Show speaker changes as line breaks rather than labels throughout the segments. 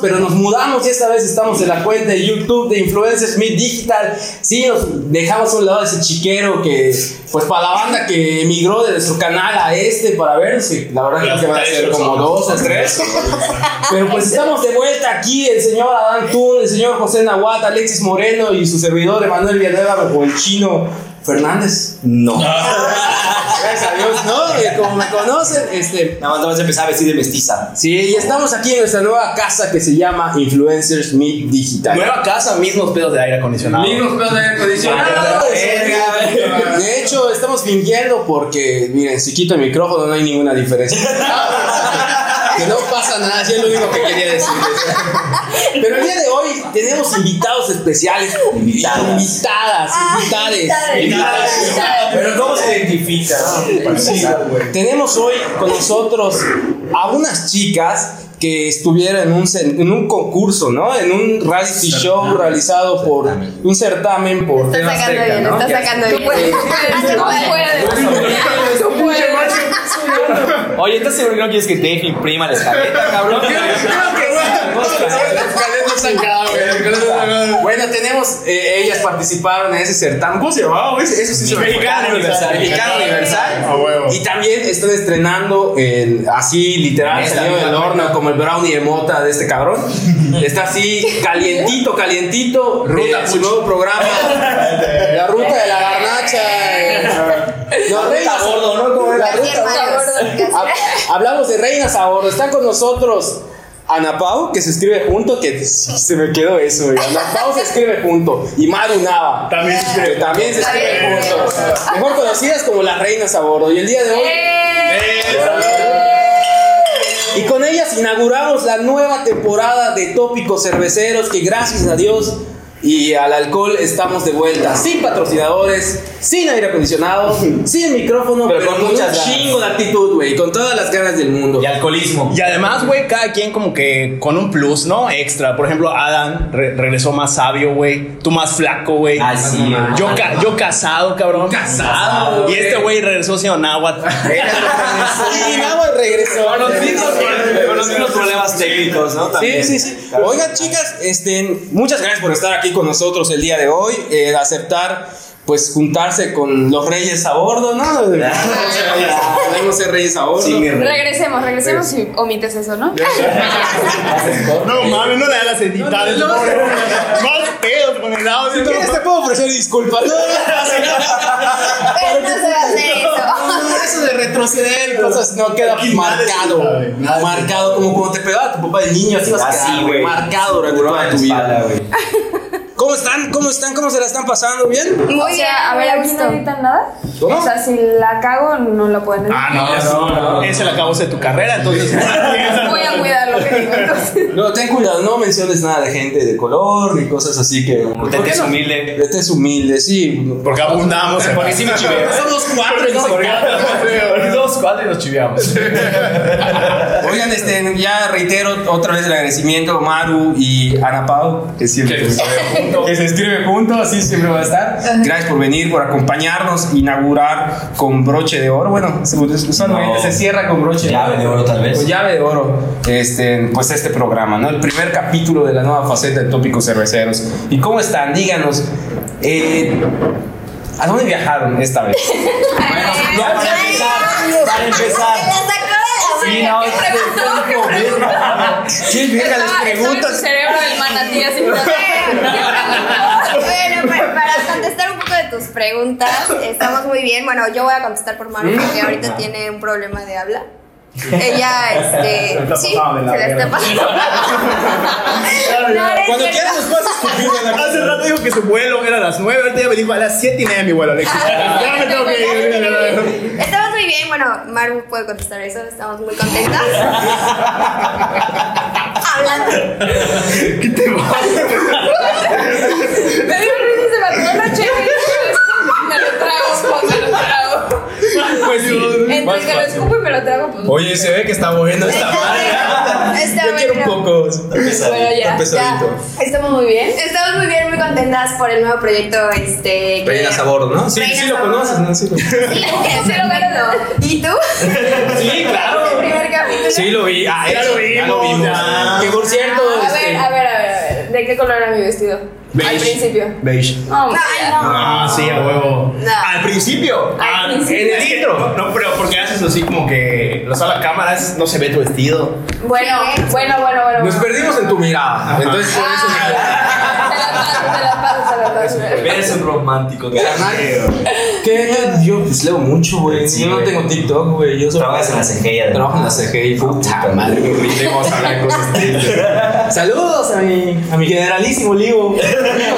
pero nos mudamos y esta vez estamos en la cuenta de YouTube de Influencers Meet Digital. Sí, nos dejamos a un lado ese chiquero que, pues para la banda que emigró de nuestro canal a este para ver si la verdad creo que van a ser como dos o tres. Pero pues estamos de vuelta aquí, el señor Adán Tun, el señor José Nahuat, Alexis Moreno y su servidor Emanuel Villanueva o el chino Fernández.
No.
Gracias a Dios, ¿no? Eh, Como me conocen, este.
Nada más vamos a empezar a vestir de mestiza.
Sí, y estamos aquí en nuestra nueva casa que se llama Influencers Meet Digital.
Nueva casa, mismos pedos de aire acondicionado.
Mismos pedos de aire acondicionado.
De hecho, estamos fingiendo porque, miren, si quito el micrófono no hay ninguna diferencia. Que no pasa nada, sí es lo único que quería decir. Pero el día de hoy tenemos invitados especiales.
Invitadas.
Invitadas, invitades.
invitades.
Pero ¿cómo se identifica?
Tenemos hoy con nosotros a unas chicas que estuvieron en un, en un concurso, ¿no? En un reality show realizado por un certamen por
Está sacando
Azteca,
bien,
¿no?
está sacando bien.
Oye, ¿estás seguro que no quieres que te deje imprima la escaleta, cabrón?
Bueno, tenemos, eh, ellas participaron en ese certamen. ¿Cómo se llamaba? Eso sí se.
Mexicano Universal.
Mexicano Universal.
A huevo.
Y también están estrenando el, así literal salió del horno como el brownie de mota de este cabrón. Está así calientito, calientito.
Ruta
eh, su nuevo programa. La ruta de la garnacha. eh. No, reinas
a bordo, ¿no? ¿Cómo
La
Aquí,
ruta
hermanos.
Hab- Hablamos de reinas a bordo. Están con nosotros Ana Pau, que se escribe junto, que se me quedó eso, güey. Ana Pau se escribe junto. Y Maru Nava.
También se
que
escribe.
también se escribe
También.
juntos. Mejor conocidas como las reinas a bordo. Y el día de hoy. Y con ellas inauguramos la nueva temporada de Tópicos Cerveceros que gracias a Dios y al alcohol estamos de vuelta. Sin patrocinadores, sin aire acondicionado, sin micrófono, pero,
Pero con ganas.
chingo de actitud, güey. Con todas las ganas del mundo.
Y alcoholismo.
Y además, güey, cada quien como que con un plus, ¿no? Extra. Por ejemplo, Adam re- regresó más sabio, güey. Tú más flaco, güey.
Ah, sí, güey.
Yo, ca- yo casado, cabrón.
Casado,
Y este güey regresó siendo náhuatl.
Y Nahua regresó.
Con los mismos problemas técnicos, ¿no?
Sí,
También.
sí, sí. Oigan, chicas, este, muchas gracias por estar aquí con nosotros el día de hoy, eh, aceptar, pues, juntarse con los reyes a bordo, ¿no? Podemos ser reyes a bordo.
Sí.
Regresemos, regresemos y omites eso, ¿no?
No mames, no le da las editadas. Más pedos con el audio.
Si quieres te puedo ofrecer disculpas. No, no,
no eso.
no, eso de retroceder, cosas no queda marcado.
nada
Marcado, como cuando te pegaba tu papá de niño, así vas a
Así,
quedar,
güey.
marcado durante toda tu
Espalda,
vida. ¿Cómo están? ¿Cómo están? ¿Cómo se la están pasando? ¿Bien?
Muy
O
bien,
sea, a ver, aquí no editan nada.
¿Cómo?
O sea, si la cago, no la pueden editar.
Ah, no,
No, no.
Es el acabo de tu carrera, entonces.
Voy a cuidar lo que digo entonces.
No, ten cuidado, no menciones nada de gente de color ni cosas así que. ¿Por
Usted
qué
es
no?
humilde.
Este es humilde, sí.
Porque abundamos.
Porque sí me chiveo.
Somos cuatro y no
Porque somos cuatro y nos chiveamos.
Oigan, este, ya reitero otra vez el agradecimiento a Maru y Ana Pau, que siempre que se escribe junto, así siempre va a estar. Gracias por venir, por acompañarnos, inaugurar con broche de oro. Bueno, usualmente
No.
se cierra con broche
Llave de oro, tal vez.
Con llave de oro, este, pues este programa, ¿no? El primer capítulo de la nueva faceta de Tópicos Cerveceros. ¿Y cómo están? Díganos. eh, ¿A dónde viajaron esta vez?
Bueno, ya para empezar, para empezar.
De
Sí, no,
manga.
es
¿Quién verga les
tu
preguntas?
cerebro del manatí así.
Bueno, para, para contestar un poco de tus preguntas, estamos muy bien. Bueno, yo voy a contestar por Maru porque ahorita tiene un problema de habla. Ella, este.
está
Sí,
la
se le está pasando. No,
Cuando quieras nos puedes escupir de la
Hace rato dijo que su vuelo era a las 9, ahorita ya me dijo a las 7 y media mi vuelo, Alexis. Ya me tengo que ir.
Estamos muy bien, bueno, Maru puede contestar eso, estamos muy contentas. Hablando.
¿Qué te va?
Me dio risa y se me acabó la cheve. Me lo trago, lo trago.
Pues sí.
Entre que lo escupo y me lo trago, pues.
Oye, se ve que está bueno esta madre.
Está
Yo quiero
Bueno.
poco.
Bueno, ya,
pesadito.
Estamos muy bien.
Estamos muy bien, muy contentas por el nuevo proyecto. Este, que-
Reina Sabor, ¿no? Sí, sí lo conoces, ¿no? Sí, lo-
Sí, sí lo conozco. ¿Y tú?
Sí, claro.
El primer capítulo.
Sí, lo vi. Ah,
Ya lo
ya lo
vimos, ya.
Que por cierto,
A
este,
ver, a ver, a ver, a ver. ¿De qué color era mi vestido?
Beige.
Al principio.
Beige.
No,
Ay, no.
Ah, sí, a huevo.
No.
Al principio.
Al
Ah,
principio.
En el intro. No, pero porque haces así como que lo sale la cámara, es- no se ve tu vestido.
Bueno, bueno, bueno, bueno.
nos
bueno.
perdimos en tu mirada. Entonces, por eso.
Ah,
un romántico.
Carnal, ¿Qué? Yo pues leo mucho, güey.
Sí,
yo no tengo TikTok, güey. Yo
Trabajas en la CGI.
Trabajo en la CGI. Puta madre. Vamos a hablar cosas tristes. Saludos a mi, a mi generalísimo Ligo.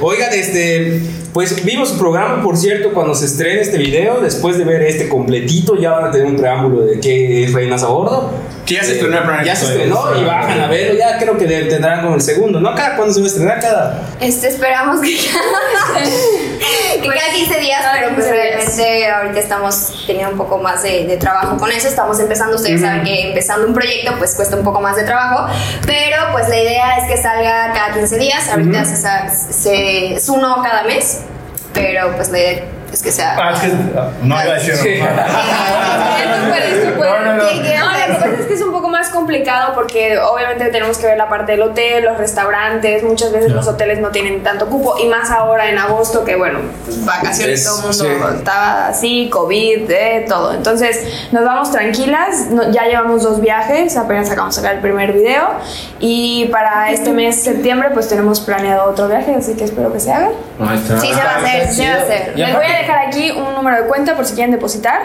Oigan, este. Pues vimos su programa, por cierto, cuando se estrene este video. Después de ver este completito, ya van a tener un preámbulo de qué es Reinas a Bordo.
Que ya se estrenó el primer
Ya se estrenó y bajan a verlo. Ya creo que tendrán como el segundo, ¿no? ¿Cada cuándo se va a estrenar? Cada.
Este, esperamos que cada, que cada 15 días,
Cada
pero pues
15 días.
realmente ahorita estamos teniendo un poco más de, de trabajo con eso. Estamos empezando, ustedes saben que empezando un proyecto pues cuesta un poco más de trabajo, pero pues la idea es que salga cada 15 días. Ahorita se, se- es uno cada mes, pero pues la idea es que sea...
Ah, es que no iba a decir.
Lo que pasa es que es un poco más complicado porque obviamente tenemos que ver la parte del hotel, los restaurantes, muchas veces los hoteles no tienen tanto cupo y más ahora en agosto que bueno, pues, vacaciones,
Es-
todo el mundo
sí.
estaba así, COVID, eh, todo. Entonces nos vamos tranquilas, no- ya llevamos dos viajes, apenas acabamos de sacar el primer video y para este mes septiembre pues tenemos planeado otro viaje, así que espero que se haga.
Sí, se va a hacer, sí se va a hacer.
A dejar aquí un número de cuenta por si quieren depositar.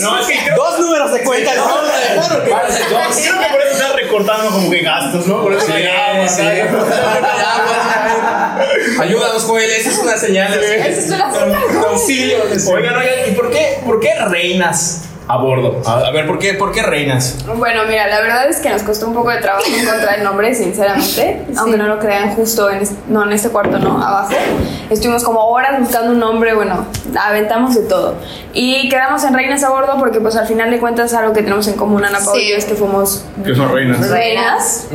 No, es que
Dos números de cuenta, ¿no?
creo que por eso estás recortando como que gastos, ¿no? Por eso
Ayúdanos, Joel, esa es una señal.
Esa es una señal.
Auxilio.
Oigan, oigan, ¿y por qué, por qué reinas a bordo? A, a ver, ¿por qué, ¿por qué reinas?
Bueno, mira, la verdad es que nos costó un poco de trabajo encontrar el nombre, sinceramente. Aunque no lo crean justo en este, no, en este cuarto, no, abajo. Estuvimos como horas buscando un nombre, bueno, aventamos de todo. Y quedamos en Reinas a Bordo porque pues al final de cuentas algo que tenemos en común Ana Paula y yo es que fuimos
Que son reinas.
reinas.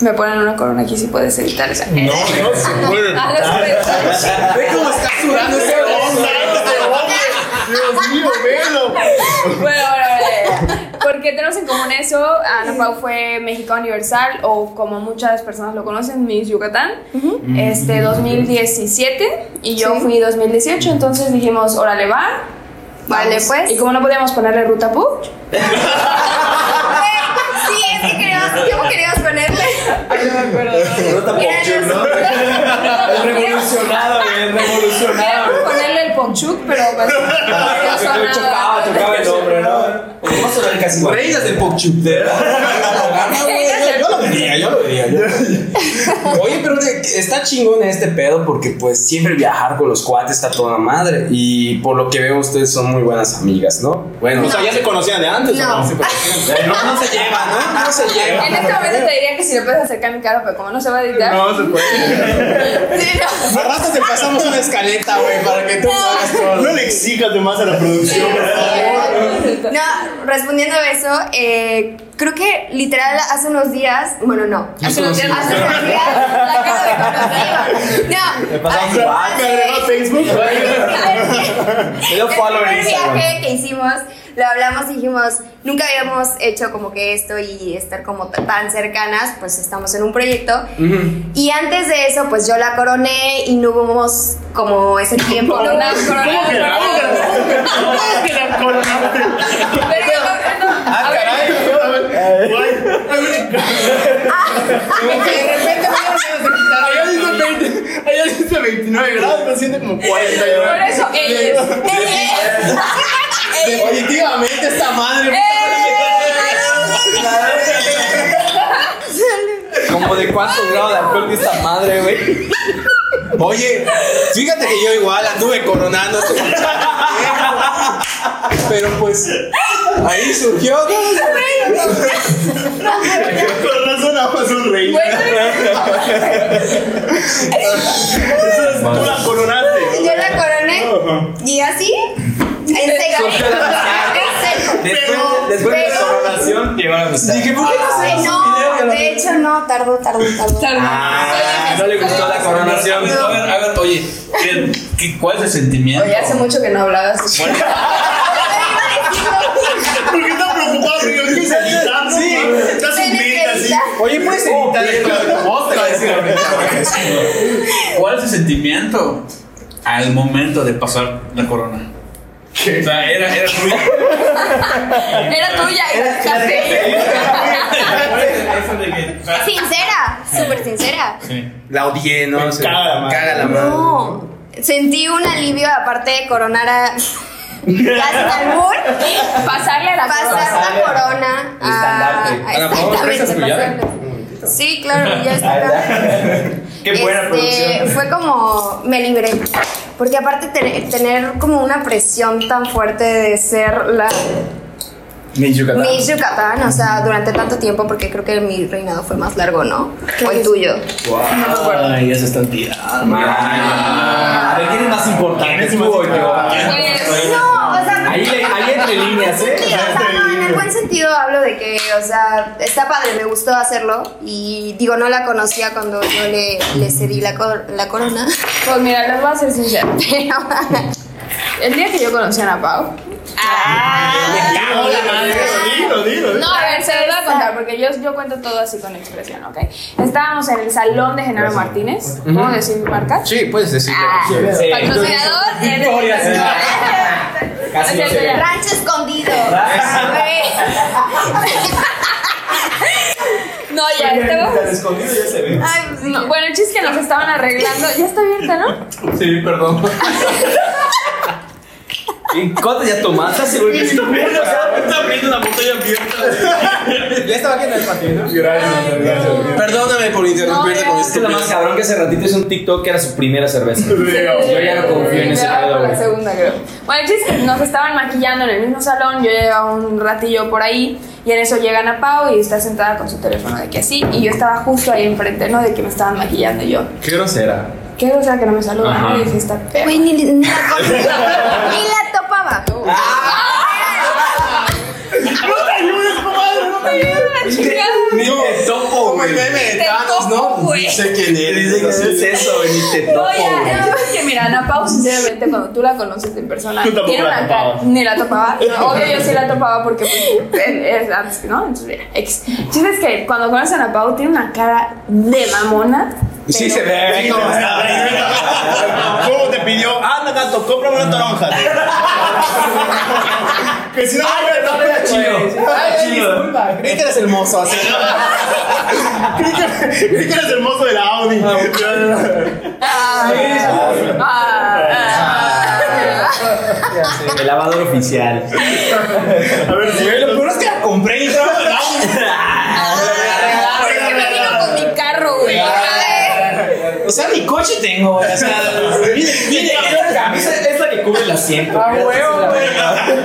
Me ponen una corona aquí si puedes evitar esa.
No, no se puede.
Ah, no se puede.
Ve cómo está sudando ese hombre.
Dios mío, velo.
Bueno, bueno, bueno. Porque tenemos en común eso. Ana Pau fue México Universal, o como muchas personas lo conocen, Miss Yucatán, este 2017. Y yo
Sí.
fui 2018. Entonces dijimos, órale, va.
Vale,
vamos.
pues.
Y como no podíamos ponerle ruta Pu,
Sí, es que queríamos, ¿cómo queríamos ponerle?
Es revolucionado, güey, es revolucionado.
queríamos ponerle el Ponchuk, pero pues. no.
Chocaba, chocaba el nombre, ¿no? Ver casi igual.
Reinas del Pokchup. Yo lo yo lo yo lo. Oye, pero está chingón este pedo porque pues siempre viajar con los cuates está toda madre. Y por lo que veo ustedes son muy buenas amigas, ¿no? Bueno,
O sea, ya se conocían de antes. ¿o
No.
no? se conocían?
no, no se llevan, ¿no? No se llevan.
En este momento te diría que si le puedes acercar mi cara, pero como no se va a editar.
No se puede.
Sí, no.
A te pasamos una escaleta, güey, para que tú hagas todo.
No le exijas de más a la producción, por favor.
No, respondiendo a eso, eh, creo que literal hace unos días, bueno, no, hace unos días, hace unos días, la cara de. No.
Me agregó a Facebook.
El primer
Instagram.
viaje que hicimos, lo hablamos y dijimos, nunca habíamos hecho como que esto y estar como tan cercanas, pues estamos en un proyecto. Y antes de eso, pues yo la coroné y no hubo como ese tiempo. no hubo-
Corona, corona, corona.
¿Cómo que la coronaste?
Pero, no, no,
Ah,
a ver,
caray.
De repente
Allá dice 20, allá dice 29 grados, pero siente como 40
por eso,
Definitivamente esta madre.
Como de cuántos grados de alcohol de esta madre, güey.
Oye, fíjate que yo igual anduve coronando este. Pero pues ahí surgió.
Con razón, amas un rey. Entonces tú la coronaste.
Yo la coroné y así, en seco. En seco.
Después, después de la coronación, llegó la amistad.
Dije, ¿por qué no
de hecho no, tardó, tardó, tardó.
Ah, no le gustó la coronación.
A ver, a ver, oye, ¿qué, qué, cuál es el sentimiento?
Oye, hace mucho que no hablabas.
¿Por qué estás preocupado? Porque yo Sí, estás mente así.
Oye, puedes editar esto.
¿Cuál es el sentimiento al momento de pasar la corona? O sea, era, era tuyo.
Era tuya la
sea,
Sincera, súper sincera.
sí.
La odié, ¿no?
Me caga la madre.
Caga la madre.
No, sentí un alivio aparte de coronar a casi albur,
Pasarle la
pasar la corona a, a-
Ana, ¿podemos
exactamente,
prestas tu llave?
pasarle. Sí, claro, ya está.
Qué buena
Este,
producción.
Fue como me libré. Porque aparte te- tener como una presión tan fuerte de ser la
Miss Yucatán.
Miss Yucatán, o sea, durante tanto tiempo, porque creo que mi reinado fue más largo, ¿no? O el tuyo.
Ay, ya se están tirando.
Ah, A ver, ¿quién es más importante? ¿Tú o yo?
Pues,
No, o sea,
Ahí, ahí entre líneas, ¿eh?
En el buen sentido hablo de que, o sea, está padre, me gustó hacerlo y digo, no la conocía cuando yo le, le cedí la, cor- la corona,
Pues mira, les voy a ser sincera.
pero...
El día que yo conocí a Ana Pau.
Dilo, dilo.
No, a ver, se los voy a contar porque yo, yo cuento todo así con expresión, ¿ok? Estábamos en el salón de Genaro Martínez. ¿Puedo decir mi marca?
Sí, puedes decirlo.
Ah.
Sí.
Patrocinador.
Victoria, Casi no
Ok,
se ve.
ya.
Rancho escondido.
No, ya estamos.
Ay.
No, bueno, el chiste es que nos estaban arreglando. Ya está abierta, ¿no?
Sí, perdón. ¿Y cuánto ya tomaste? Seguro que sí.
Está abriendo una botella abierta.
Ya estaba aquí en el patio, ¿no?
Gracias, gracias.
Perdóname por interrumpirte
No,
con.
Es que lo más
esto.
cabrón que hace ratito hizo un TikTok que era su primera cerveza. Yo ya no confío en ese pedo, güey.
segunda, creo. Bueno, el chiste es que nos estaban maquillando en el mismo salón. Yo llevaba un ratillo por ahí. Y en eso llegan a Pau y está sentada con su teléfono de que así. Y yo estaba justo ahí enfrente, ¿no? De que me estaban maquillando. Yo,
Qué grosera.
Qué grosera que no me. ¿no? Y dije, está perra.
Güey, ni, ni la, ni la topaba.
Ni te topo,
Como
güey.
el meme de
Te
Thanos, ¿no?
topo, güey.
No sé quién eres. Así.
es eso, güey, ni te
No,
topo,
que mira, Ana Pau, sinceramente, cuando tú la conoces en persona,
Tú tampoco
tiene
la
una cara.
topabas.
Ni la topaba. No, obvio, yo sí la topaba porque pues, es antes, ¿no? Entonces, mira, X. El chiste es que cuando conoces a Ana Pau, tiene una cara de mamona.
Sí se ve.
Sí, ¿cómo? ¿Cómo te pidió? Anda, gato, cómprame una toronja. que si no, no, no,
chido.
Ay, disculpa, creí que eres el mozo así.
Creí que eres el mozo de la Audi.
Ah, ah, ah.
El lavador oficial.
A ver si
Lo peor es que la compré y trajo el Audi. O sea, mi coche tengo, güey. O sea, mire, mire,
Esa es la que cubre el asiento.
A huevo, güey.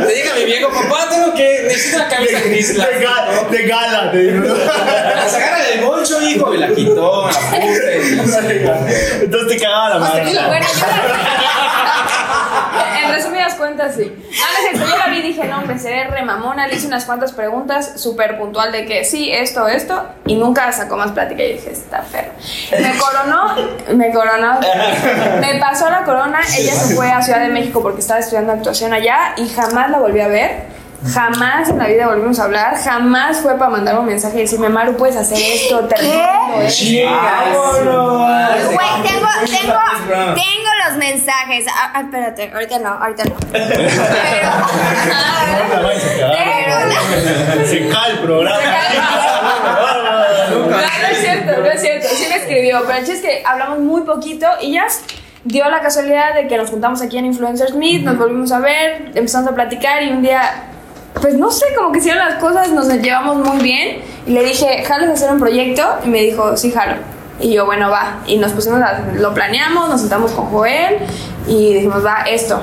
Le dije a mi viejo, papá, tengo que. Necesito una camisa gris.
De, ga- de gala, te digo.
la sacaron del bolso, hijo, y la quitó, la puse.
Entonces te cagaba la madre.
Bueno, yo. Sí. No, no. Yo vi dije, no, hombre, se ve re mamona. Le hice unas cuantas preguntas súper puntual de que sí, esto, esto. Y nunca sacó más plática. Y dije, está perro. Me coronó, me coronó. Me pasó la corona. Ella se fue a Ciudad de México porque estaba estudiando actuación allá y jamás la volví a ver. Jamás en la vida volvimos a hablar. Jamás fue para mandarme un mensaje y decirme, Maru, puedes hacer esto, te recomiendo esto.
Güey, tengo, tengo, tengo los mensajes. Ah, ah, espérate, ahorita no, ahorita no. Pero, pero,
Se cae el programa.
No, no es cierto, no es cierto. Sí me escribió, pero el chiste es que hablamos muy poquito y ya dio la casualidad de que nos juntamos aquí en Influencers Meet, nos volvimos a ver, empezamos a platicar y un día, pues no sé, como que hicieron las cosas, nos llevamos muy bien y le dije, ¿jalas hacer un proyecto? Y me dijo, sí, jalo. Y yo, bueno, va. Y nos pusimos a, lo planeamos, nos sentamos con Joel y dijimos, va, esto.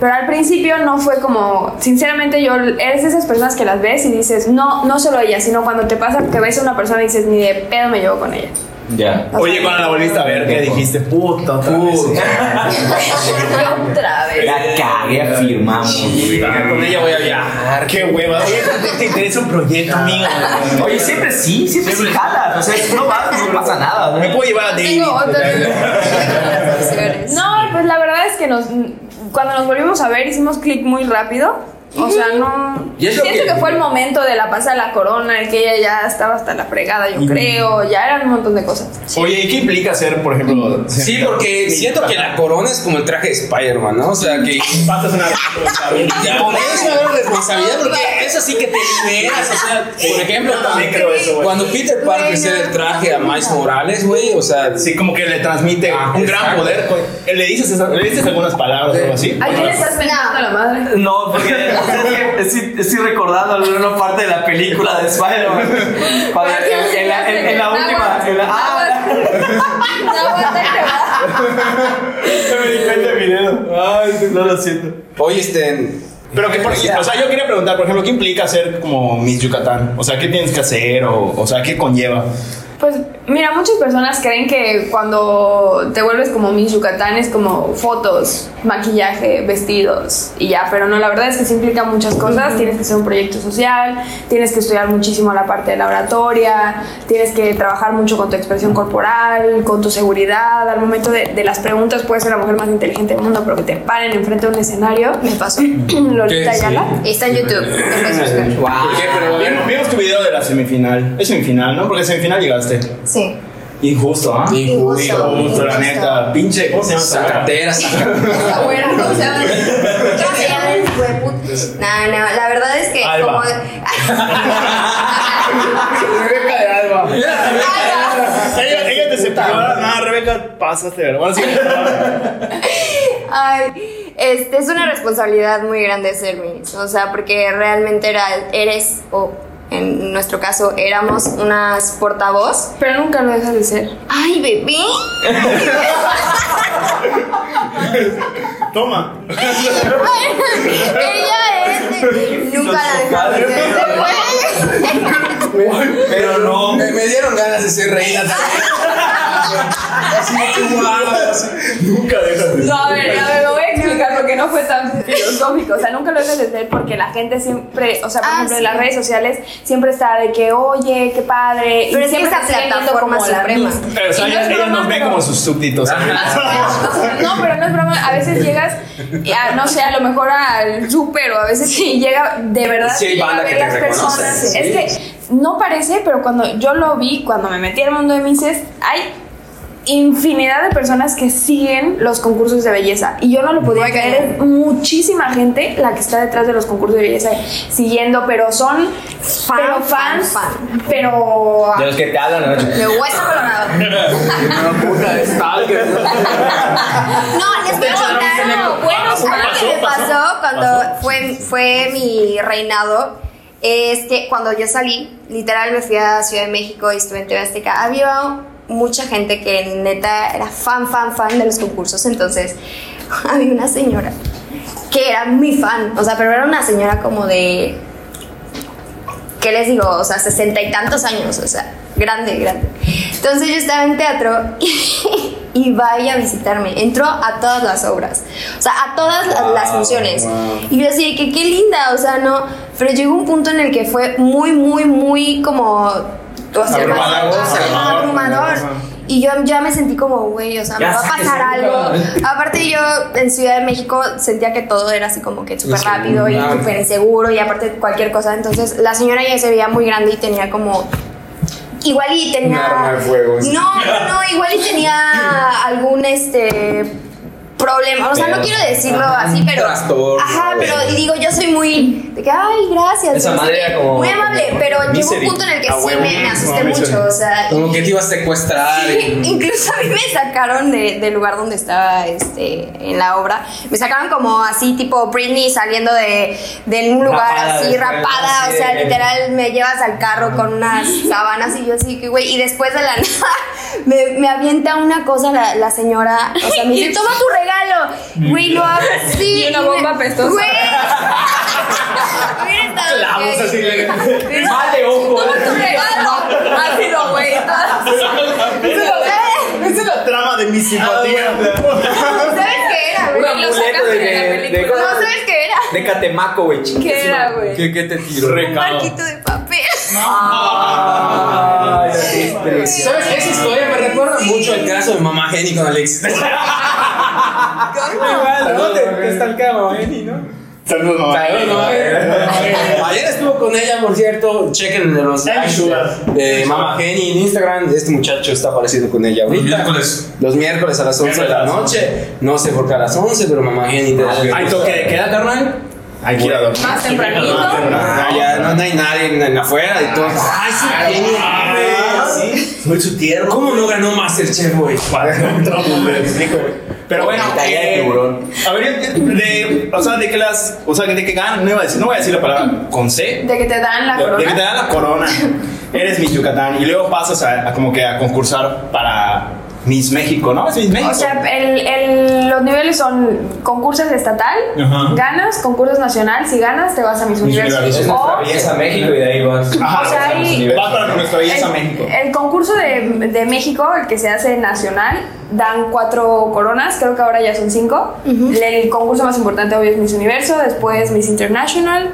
Pero al principio no fue como, sinceramente yo, eres de esas personas que las ves y dices, no, no solo ella, sino cuando te pasa que ves a una persona y dices, ni de pedo me llevo con ella.
Ya.
Oye, cuando la volviste a ver, ¿qué dijiste? Puta, otra vez.
Otra vez.
La cagué, afirmamos.
Con ella voy a viajar. Qué hueva. Oye, ¿te, te interesa un proyecto, amigo?
Oye, siempre sí, siempre sí jala. O sea, no vas, no pasa nada.
Me puedo llevar a David.
No, pues la verdad es que nos, cuando nos volvimos a ver hicimos clic muy rápido. O sea, no.
Y es
Siento
que-
que... fue el momento de la pasada de la corona, en que ella ya estaba hasta la fregada, yo creo. Ya eran un montón de cosas.
Oye, ¿y qué implica ser, por ejemplo?
Sí, porque siento que la corona es como el traje de Spider-Man, ¿no? O sea, que
pasas una responsabilidad.
con eso es una gran responsabilidad porque eso sí que te liberas. O sea, por ejemplo,
también creo eso, güey.
cuando Peter Parker se da el traje a Miles Morales, güey, o sea,
Sí, como que le transmite
Ah,
un gran
exacto.
poder. ¿Le dices, esa- ¿Le dices algunas palabras o algo así?
¿A quién le estás mentando a la madre?
No, porque estoy, estoy recordando una parte de la película de Spider-Man. En, en la, en- en la última. en la- ah,
No,
me di cuenta del video. Ay, no lo siento.
oye, este.
Pero que, por, o sea, yo quería preguntar, por ejemplo, ¿qué implica ser como Miss Yucatán? O sea, ¿qué tienes que hacer? O, o sea, ¿qué conlleva?
Pues mira, muchas personas creen que cuando te vuelves como Miss Yucatán es como fotos, maquillaje, vestidos y ya, pero no, la verdad es que sí implica muchas cosas. Tienes que hacer un proyecto social, tienes que estudiar muchísimo la parte de la oratoria, tienes que trabajar mucho con tu expresión corporal, con tu seguridad. Al momento de, de las preguntas puedes ser la mujer más inteligente del mundo, pero que te paren enfrente de un escenario.
Me pasó.
Lolita. Ayala.
Está en YouTube.
Vimos, vimos tu video de la semifinal. Es semifinal, ¿no? Porque semifinal llegaste.
Sí.
Injusto, ¿ah?
Injusto.
Injusto, la neta. Pinche, ¿cómo se llama?
Sacatera, sacatera.
¿cómo se llama? No, no, la verdad es que
Alba.
como.
Rebeca de Alba.
Alba.
Ella, ella te separó. Nada, Rebeca, pásate. Sí.
Ay, este es una responsabilidad muy grande ser Miss, o sea, porque realmente era, eres, o en nuestro caso éramos unas portavoz.
Pero nunca lo dejas de ser.
Ay, bebé.
Toma.
Ella es. Nunca la dejamos de ser.
Pero no.
Me, me dieron ganas de ser reina también. Así que, así.
Nunca dejas de
No, a ver, a ver, me voy a explicar porque no fue tan O sea, nunca lo debes de ser porque la gente siempre, o sea, por
Ah,
ejemplo,
sí.
en las redes sociales siempre está de que, oye, qué padre.
Pero
y
es que
siempre
esa plataforma
como la
suprema.
Pero, o sea,
no
nos ven como sus súbditos.
No, pero no es broma. A veces llegas, y a, no sé, a lo mejor al súper o a veces sí llega de verdad.
Sí,
llega a ver
que
las personas.
sí.
Es que no parece, pero cuando yo lo vi, cuando me metí al mundo de Mises, hay infinidad de personas que siguen los concursos de belleza y yo no lo podía
Muy
creer es muchísima gente la que está detrás de los concursos de belleza siguiendo pero son
Fan,
pero
fan,
fans
fan.
pero
De los que te hablan anoche.
De hueso colorado.
Puta de stalker.
No, les voy a contar algo bueno. que me
pasó,
pasó cuando
pasó.
fue, fue mi reinado. Es que cuando yo salí, literal me fui a Ciudad de México y estuve en TV Azteca. Había mucha gente que neta era fan, fan, fan de los concursos. Entonces, había una señora que era mi fan. O sea, pero era una señora como de ¿qué les digo? O sea, sesenta y tantos años, o sea, grande, grande. Entonces yo estaba en teatro y, y va ella a visitarme. Entró a todas las obras, o sea, a todas las- las funciones. Y yo así, de que qué linda, o sea, no. Pero llegó un punto en el que fue muy, muy, muy como. O sea,
Abrumador,
abrumador. Y yo ya me sentí como, güey, o sea, me va a pasar algo. Aparte yo en Ciudad de México sentía que todo era así como que súper rápido y súper inseguro y aparte cualquier cosa. Entonces la señora ya se veía muy grande y tenía como... Igual y tenía...
Arma de fuego, sí.
No, no, no, igual y tenía algún este problema, o sea, no quiero decirlo así, pero
Trastorno,
ajá, pero digo, yo soy muy de que ay, gracias.
Esa
sé
madre era como-
muy amable,
como
pero llegó un punto en el que
A
sí
huevo.
me, me asusté
No,
mucho, o sea,
Como que te ibas a secuestrar.
Sí,
y-
incluso a mí me sacaron de- del lugar donde estaba este, en la obra. Me sacaron como así, tipo Britney saliendo de, de un lugar
Rapada,
así, rapada.
así
O sea, literal, me llevas al carro con unas sábanas y yo así que, güey. Y después de la nada, me, me avienta una cosa la, la señora. O sea, me dice, toma tu regalo. Güey, lo así.
Y una bomba apestosa.
Güey. Hubiera estado
Clavos así,
de ojo.
Toma tu regalo.
Ácido, güey.
Esa es la trama de mi simpatía.
¿Sabes qué era, güey?
Un amuleto de,
de la
de.
No, ¿sabes qué era?
de Catemaco, güey.
¿Qué era, güey?
¿Qué, qué te tiro?
Un marquito de papel.
Ay, qué triste.
¿Sabes qué? Esa historia me recuerda mucho al caso de Mamá Jenny con Alexis.
Igual, ¿no? Te, te stalkea mamá Jenny, ¿no?
Saludos, mamá.
Ayer estuvo con ella, por cierto. Chequen los
Sugar.
de Mama Jenny en Instagram. Este muchacho está apareciendo con ella
Los
ahorita.
miércoles.
Los miércoles a las 11 de la noche. No sé por qué a las 11, pero Mamá Jenny te
¿Hay toque de queda, carnal? Hay que ir a dormir.
Más tempranito.
No, ya no, no hay nadie en, en afuera y todo. Ay, sí, Jenny.
Sí, soy su tierno.
¿Cómo no ganó Masterchef, güey?
Pero bueno,
Talla de
eh,
tiburón.
A ver, de, o sea, de que las, o sea, de que ganan, no iba a decir, no voy a decir la palabra con C,
De que te dan la
de, de que te
corona.
dan la corona, eres Miss Yucatán y luego pasas a, a como que a concursar para Miss México, ¿no? Es Miss México.
O sea, el, el- los niveles son concursos estatal,
Ajá.
ganas, concursos nacional, si ganas te vas a Miss Universo.
Universo.
Es
O
belleza México y de ahí vas.
Ajá,
o sea,
vas para nuestra belleza
el,
México.
el concurso de, de México, el que se hace nacional, dan cuatro coronas, creo que ahora ya son cinco. El concurso más importante obvio es Miss Universo, después Miss International,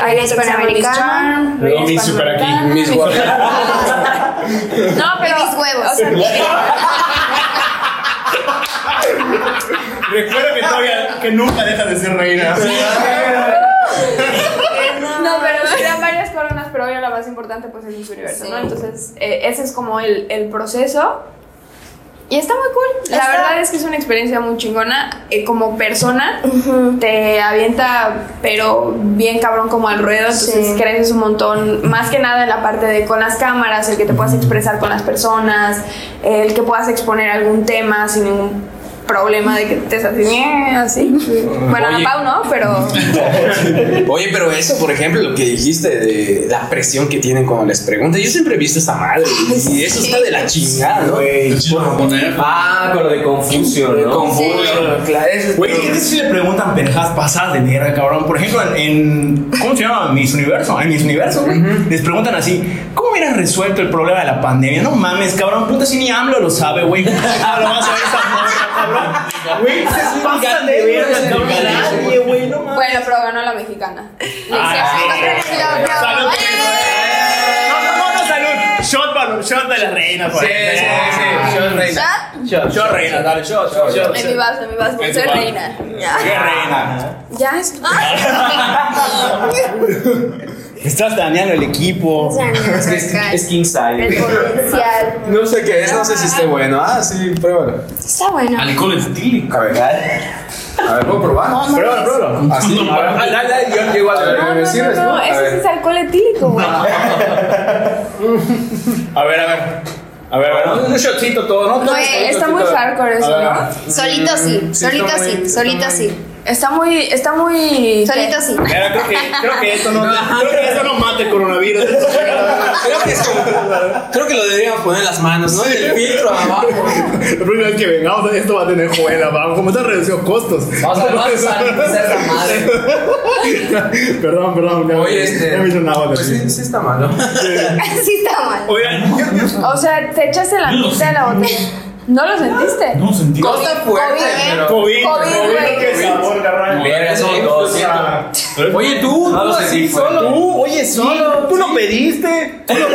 ahí
Miss
es
Panamericana.
Luego Miss Super aquí,
Miss Guadalajara.
No, pero.
Mis huevos.
O sea,
Recuerda que todavía, que nunca deja de ser reina.
No, pero sí dan varias coronas, pero obvio la más importante pues es Miss Universo, ¿no? Entonces, eh, ese es como el, el proceso. Y está muy cool. La
Está-
verdad es que es una experiencia muy chingona. Eh, como persona, te avienta, pero bien cabrón como al ruedo. Entonces
Sí.
creces un montón. Más que nada en la parte de con las cámaras, el que te puedas expresar con las personas, el que puedas exponer algún tema sin ningún problema de que te estés así, así. Bueno,
Oye.
a Pau no, pero.
Oye, pero eso, por ejemplo, lo que dijiste de la presión que tienen cuando les preguntan, yo siempre he visto esa madre y eso está de la chingada, ¿no?
Japonés.
Ah, con lo de Confucio, ¿no?
Confuso, claro, eso-
Güey, ¿qué tal si le preguntan pendejadas pasadas de mierda, cabrón? Por ejemplo, en, en- ¿Cómo se llama? Miss Universo. En Miss Universo, güey. Les preguntan así: ¿Cómo hubieran resuelto el problema de la pandemia? No mames, cabrón. Puta, si ni AMLO lo sabe, güey. Ah, lo vas a ver esa cabrón. Güey, se pasan de verga, cabrón. Nadie, güey, no mames.
Bueno, pero ganó la mexicana.
Sí. Salud. Shot, para- shot de la reina, por
Sí,
ahí.
sí, sí, yo reina.
¿Shot?
Shot reina, dale, shot, shot, shot.
En mi vaso, en mi vaso, soy reina. Ya.
reina.
Ya es.
Estás dañando el equipo.
Es, que es, es King
El
Size.
potencial.
No sé qué es, no sé si esté bueno. Ah, sí, pruébalo.
Está bueno.
Alcohol etílico.
A ver, a ver, ¿puedo probar?
Pruébalo, pruébalo.
Así.
Ah, dale, dale, yo igual.
A ver,
No,
¿me
no,
sirves,
no, no, ese
ver.
sí es alcohol etílico, güey.
A ver, a ver. A ver, a ver. Un shotcito todo, ¿no?
No,
está muy hardcore eso, ¿no?
Solito sí, solito sí, solito sí.
Está muy, está muy.
Solito sí.
Mira, creo que, creo que esto no, creo que esto no mata el coronavirus.
Creo que es como. Creo que lo deberíamos poner en las manos, ¿no? Y el filtro abajo.
La próxima vez que vengamos, esto va a tener juela, vamos. Como está reducido costos.
Vamos a vamos a esa madre.
Perdón, perdón. ya-
Oye, este.
ya me hizo nada
Pues sí, sí está malo.
Sí está mal.
Oigan,
O sea, te echaste la mitad de la botella. ¿No lo sentiste?
No sentí.
No está fuerte,
COVID,
pero.
COVID,
COVID,
COVID, qué sabor, carnal.
Dos, siento.
Oye, tú,
No
tú
lo
así,
sentí
solo.
Tú, oye, sí, tú lo pediste. Tú lo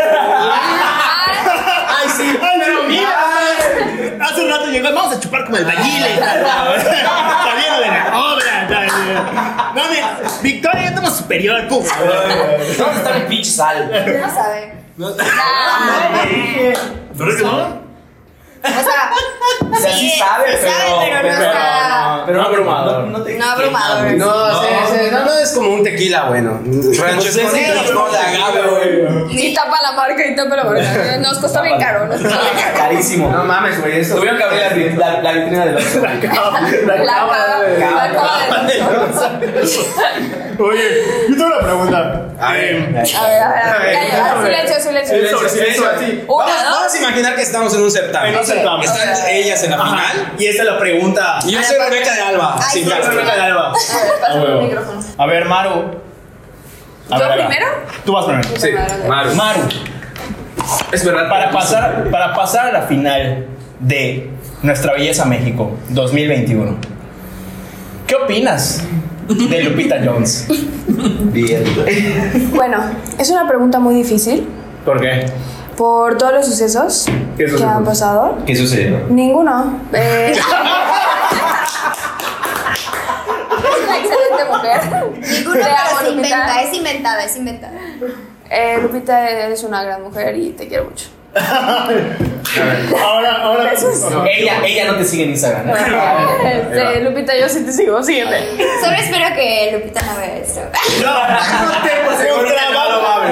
Ay, sí, pero mira. Hace un rato llegó, vamos a chupar como el bañile. Saliendo de la obra. No, mira, Victoria, ya estamos superior. Pum.
¿Dónde está mi pinche sal?
No sabe.
¿Pero es que no?
O sea,
O sea, sí sabe,
sí sabe,
pero.
pero no está.
Pero no abrumador. No, te
No abrumador.
No, sí, sí, no, no es como un tequila bueno. Rancho de agave, güey.
Y tapa la marca y tapa la marca. Nos costó bien caro. Nos costó bien caro.
Carísimo.
No mames, güey, eso.
Tuvieron que abrir la, vi- la, la vitrina del Oxxo.
La cava. La cava de
Oye, yo tengo una pregunta.
A ver.
A ver, a ver, Silencio, silencio.
Silencio, Vamos, a imaginar que estamos en un certamen.
En un
Están ellas en la final.
Y esta es la pregunta.
Y yo soy Rebeca de Alba.
Ay,
Sí,
sí,
claro.
Rebeca de Alba.
A ver, pásame el micrófono.
A ver, Maru. A
¿Yo
ver,
primero?
Tú vas primero.
Sí, Maru.
Maru.
Es verdad.
Para pasar, para pasar a la final de Nuestra Belleza México 2021, ¿qué opinas de Lupita Jones?
Bueno, es una pregunta muy difícil
¿Por qué?
Por todos los sucesos
¿Qué
que
sucesos?
han pasado.
¿Qué sucedió?
Ninguno. Eh, es una excelente mujer.
Ninguno,
Te amo,
pero se
Lupita.
inventa, es inventada, es inventada.
Eh, Lupita, eres una gran mujer y te quiero mucho.
Ahora, ahora.
Ella, ella no te sigue en Instagram.
Este, Lupita, yo sí te sigo, sígueme.
Solo espero que Lupita no vea esto.
No te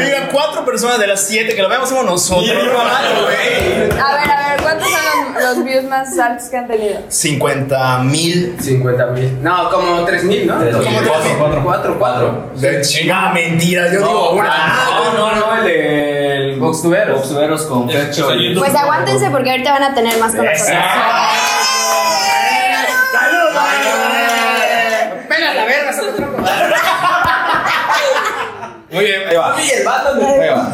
Diga, cuatro personas de las siete que lo vemos somos nosotros.
A ver, a ver, ¿cuántos son los, views más altos que han tenido?
50 mil.
50 mil. No, como 3 mil, ¿no?
Tres mil.
Como
Cuatro, cuatro.
4, 4.
De chingada mentira, yo digo una.
No, no, no, el de.
Boxtuberos.
Boxtuberos con Fercho. y-
Pues aguántense porque ahorita van a tener más conversaciones.
Pega la verga, solo
Muy bien.
Ahí va. Ahí va.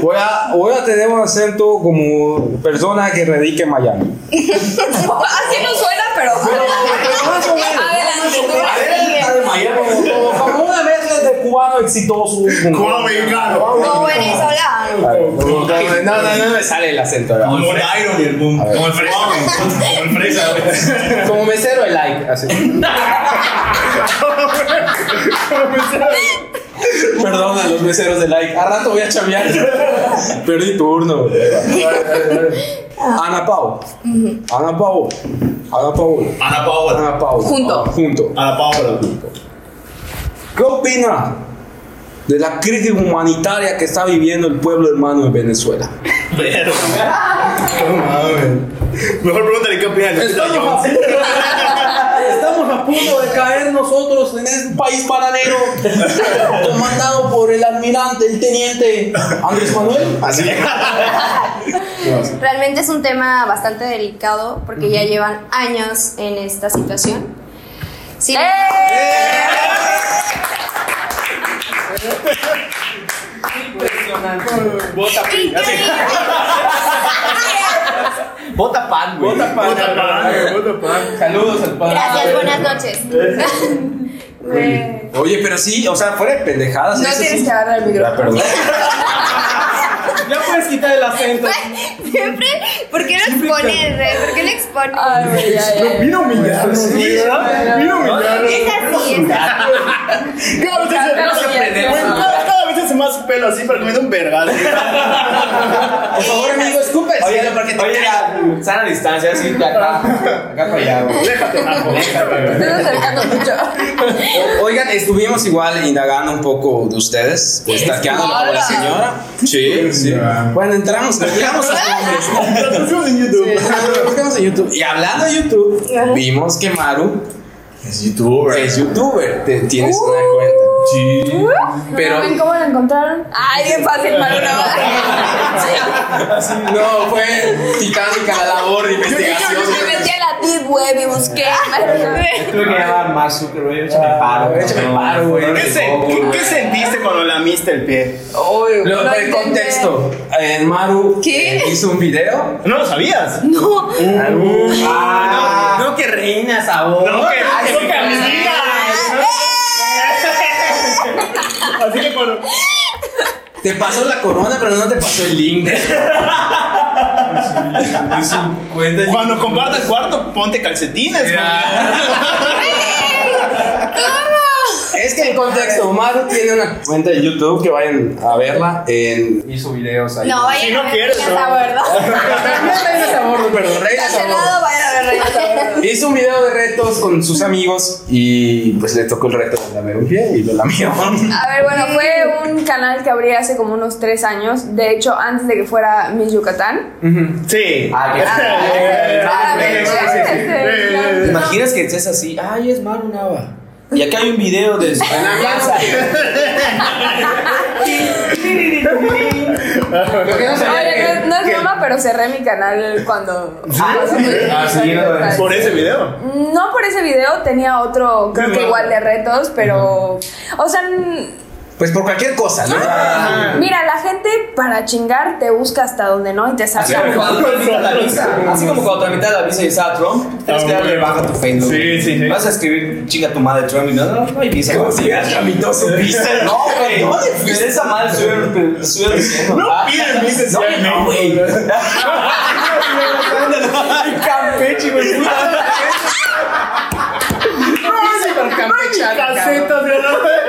Voy a, voy a tener un acento como persona que radica en Miami.
Así no suena, pero. Adelante,
Como, como una mezcla de cubano exitoso.
Como mexicano.
Como venezolano.
A ver, como- como- No, no, no me sale el acento.
Como el Iron y el Boom. Como el fresa. Como el fresa.
Como mesero de like, así. Perdón a los meseros de like. A rato voy a chambear. Perdí turno. Ana Pau. Ana Pau. Ana Pau.
Ana Paola.
Ana Pau.
Junto.
Junto.
Ana Paola.
¿Qué opina de la crisis humanitaria que está viviendo el pueblo hermano de Venezuela?
Mames. Mejor pregúntale qué opina de
Estamos estamos a punto de caer nosotros en este país paralelo comandado por el almirante, el teniente Andrés Manuel. Así.
Realmente es un tema bastante delicado porque ya llevan años en esta situación. Sí.
Bota Bota pan, güey.
Bota pan, bota pan. Saludos al pan.
Gracias, buenas noches.
Oye, pero sí, o sea, fuera de pendejadas.
No tienes
sí.
que agarrar el micrófono.
perdón.
Ya puedes quitar el acento.
Siempre, ¿por qué lo expone, Rey? ¿Por qué lo expone?
Ay, güey, ya, ya.
Vino a humillarnos, ¿verdad? Vino a humillarnos.
Es así, es así.
Vez se-
Carlos
más pelo así para que me dé un vergal.
Por favor, amigo, escupe.
Oye, oye, ya, sana distancia, así de acá, acá para allá, güey.
Déjate.
Te estás acercando mucho.
Oigan, estuvimos igual indagando un poco de ustedes, destaqueándolo como la señora. Sí, sí. Bueno, entramos, retiramos sus nombres.
Lo pusimos en YouTube.
Buscamos en YouTube. Y hablando de YouTube, vimos que Maru
Es youtuber.
es youtuber. Te- tienes una cuenta. Sí. Pero
¿Ven cómo lo encontraron? Ay, bien fácil, Maru.
no, fue titánica la labor de investigación.
Me metí a la deep web y busqué.
Tuve que llamar Mark Zuckerberg, échame paro. güey.
échame paro, güey.
¿Qué, se- qué- qué sentiste cuando lamiste el pie?
Lo-
Lo
el contexto. Eh, Maru
¿Qué?
eh, hizo un video.
¿No lo sabías?
No.
Ah, no, que reina sabor.
No, que,
Ay,
no,
sí,
que amiga. Así que cuando.
Te pasó la corona, pero no te pasó el link. Es un cuenta de-
Cuando compartas cuarto, ponte calcetines.
Es que en contexto, Maru tiene una cuenta de YouTube que vayan a verla. En, hizo videos ahí.
No, vayan
Si no
a ver
quieres,
Reina
no.
Sabor, ¿no?
Reina Sabor, perdón, Reina
Cancelado,
Hizo un video de retos con sus amigos y pues le tocó el reto de lamer un pie y lo lamió.
A ver, bueno, fue un canal que abrí hace como unos tres años. De hecho, antes de que fuera Miss Yucatán.
Sí.
Ah, que-
Ah, este,
¿Te imaginas que estés así? Ay, es Maru Nava. Y acá hay un video de su.
Lo que no sabía
Es
que-
broma, pero cerré mi canal cuando.
Ah, sí, no,
Por ese video.
No por ese video, tenía otro, creo que igual de retos, pero. O sea,
Pues por cualquier cosa, ¿no?
Mira, la gente para chingar te busca hasta donde no y te
Así
saca.
como cuando tramitas la visa. Así como cuando tramitas la visa y estaba Trump, tienes que darle baja a tu Facebook.
Sí, sí, sí.
Vas a escribir chinga tu madre Trump y no, no, no hay visa.
Si ya tramitó su visa.
No, güey. De esa madre estuve estuve diciendo.
No
Ah,
piden visa
No, no, güey.
Campeche, güey. Casetas de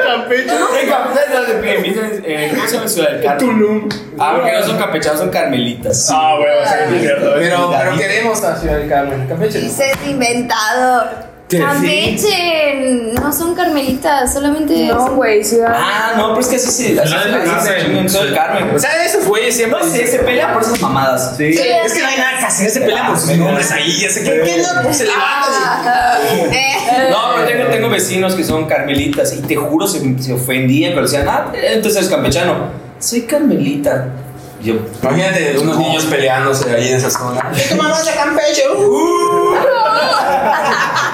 Campeche.
En Campeche le piden visa. eh, ¿Cómo se llama Ciudad del Carmen?
Tulum.
Ah, porque no son campechanos, son carmelitas.
Ah, güey, sí, es cierto.
Pero, pero queremos a Ciudad del Carmen. Campeche.
Dices inventado. Campeche, no son carmelitas, solamente.
No, güey, ciudad.
Ah, no, pero es que así se así
Ciudad del
se- así se
Carmen.
O sea, esos güeyes siempre.
No sé, se pelean por esas mamadas.
Sí.
Sí,
Es que no hay nada que hacer, se pelean por sus nombres ahí. Ese, ¿qué, qué no? Pues se levantan.
Ah, eh.
No, pero tengo, tengo vecinos que son carmelitas y te juro se, se ofendían cuando decían, ah, entonces eres campechano. Soy carmelita. Yo,
Imagínate unos niños peleándose ahí en esa zona. ¿Qué tu mamá es de Campeche? Uh.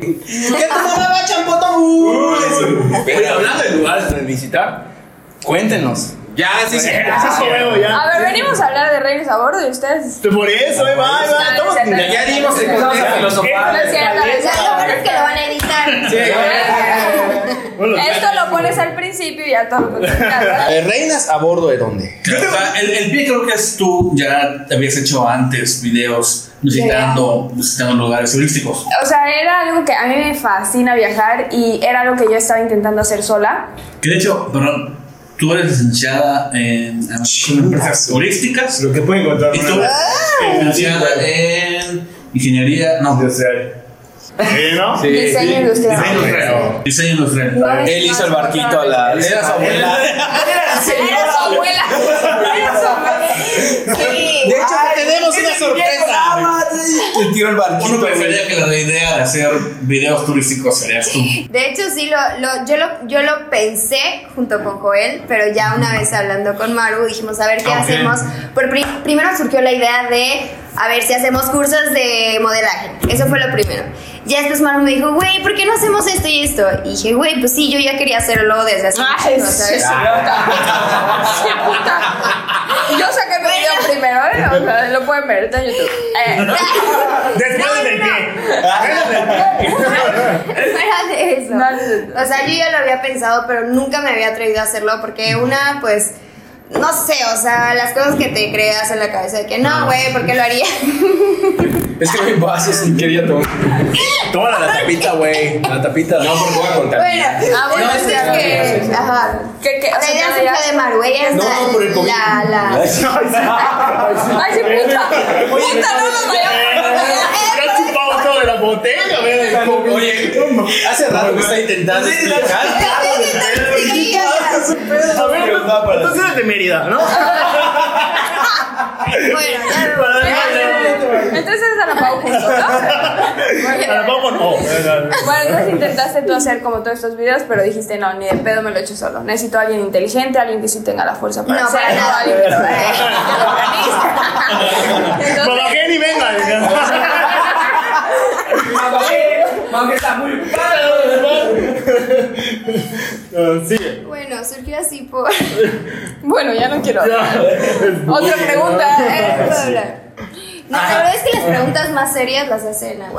¿Qué tu mamá va a Champotón? Uh.
Oye, hablando de lugares para visitar, cuéntenos.
Ya, sí, sí.
Es juego ya.
A ver, venimos a hablar de Reyes a bordo y ustedes.
Por eso, ahí va, ahí va. Estamos-
Ya dimos el
empezamos a filosofar.
No es cierto, no es cierto.
lo bueno es que lo van a editar.
Bueno,
Esto lo pones al principio y ya todo lo
Eh, ¿Reinas a bordo de dónde?
O sea, el, el pie creo que es tú ya te habías hecho antes videos visitando, visitando lugares turísticos.
O sea, era algo que a mí me fascina viajar y era algo que yo estaba intentando hacer sola.
Que de hecho, perdón, tú eres licenciada en, en empresas turísticas
Lo que pueden encontrar.
y tú eres licenciada en ingeniería, no,
Industrial. ¿Sí, no?
Sí.
Diseño industrial.
Diseño industrial.
diseño industrial.
No
Él hizo el barquito a la. Era su abuela.
Era su abuela. Era su abuela.
Sí.
De hecho, te tenemos una sorpresa.
El tío el
Uno
barquito.
pensaría que la idea de hacer videos turísticos serías tú.
De hecho, sí, lo, lo- yo, lo, yo lo pensé junto con Joel, pero ya una vez hablando con Maru dijimos, a ver qué
Ok.
hacemos. Por primero surgió la idea de, a ver si hacemos cursos de modelaje. Eso fue lo primero. Ya después Maru me dijo, güey, ¿por qué no hacemos esto y esto? Y dije, güey, pues sí, yo ya quería hacerlo desde hace
Ay,
mucho, ¿sabes?
sí, Sí, puta. Yo saqué mi video primero, ¿eh? O sea, lo pueden ver, está en YouTube. Eh,
Después del pie.
Fuera de eso. O sea, yo ya lo había pensado, pero nunca me había atrevido a hacerlo porque una, pues, no sé, o sea, las cosas que te creas en la cabeza de que no, güey, ¿por qué lo haría?
Es que no hay vasos ni quería tomar.
Toma la tapita, güey. La tapita.
No, porque voy a contar.
Bueno,
Ah, bueno, sí,
que, ajá.
¿Qué, qué? O
La
sea,
idea de es
No, no, por el COVID.
la, la,
Ay, sí, puta. Puta, no nos vayamos.
Botella, güey.
Oye, hace rato que está intentando explicar.
A ver, entonces eres de Mérida, ¿no?
Bueno, ya
Entonces a la Pau juntos, ¿no?
A la Pau con O.
Bueno, entonces intentaste tú hacer como todos estos videos, pero dijiste, no, ni de pedo me lo he hecho solo. Necesito a alguien inteligente, alguien que sí tenga la fuerza para
No, para
hacerlo,
nada.
alguien que lo, eh, que lo organice.
Mamá Jenny, venga.
Mamá que está muy
Sigue.
Bueno, surgió así por.
bueno, ya no quiero hablar. Otra pregunta.
Eh, hablar. No, la verdad es que las preguntas más serias las hacen a
A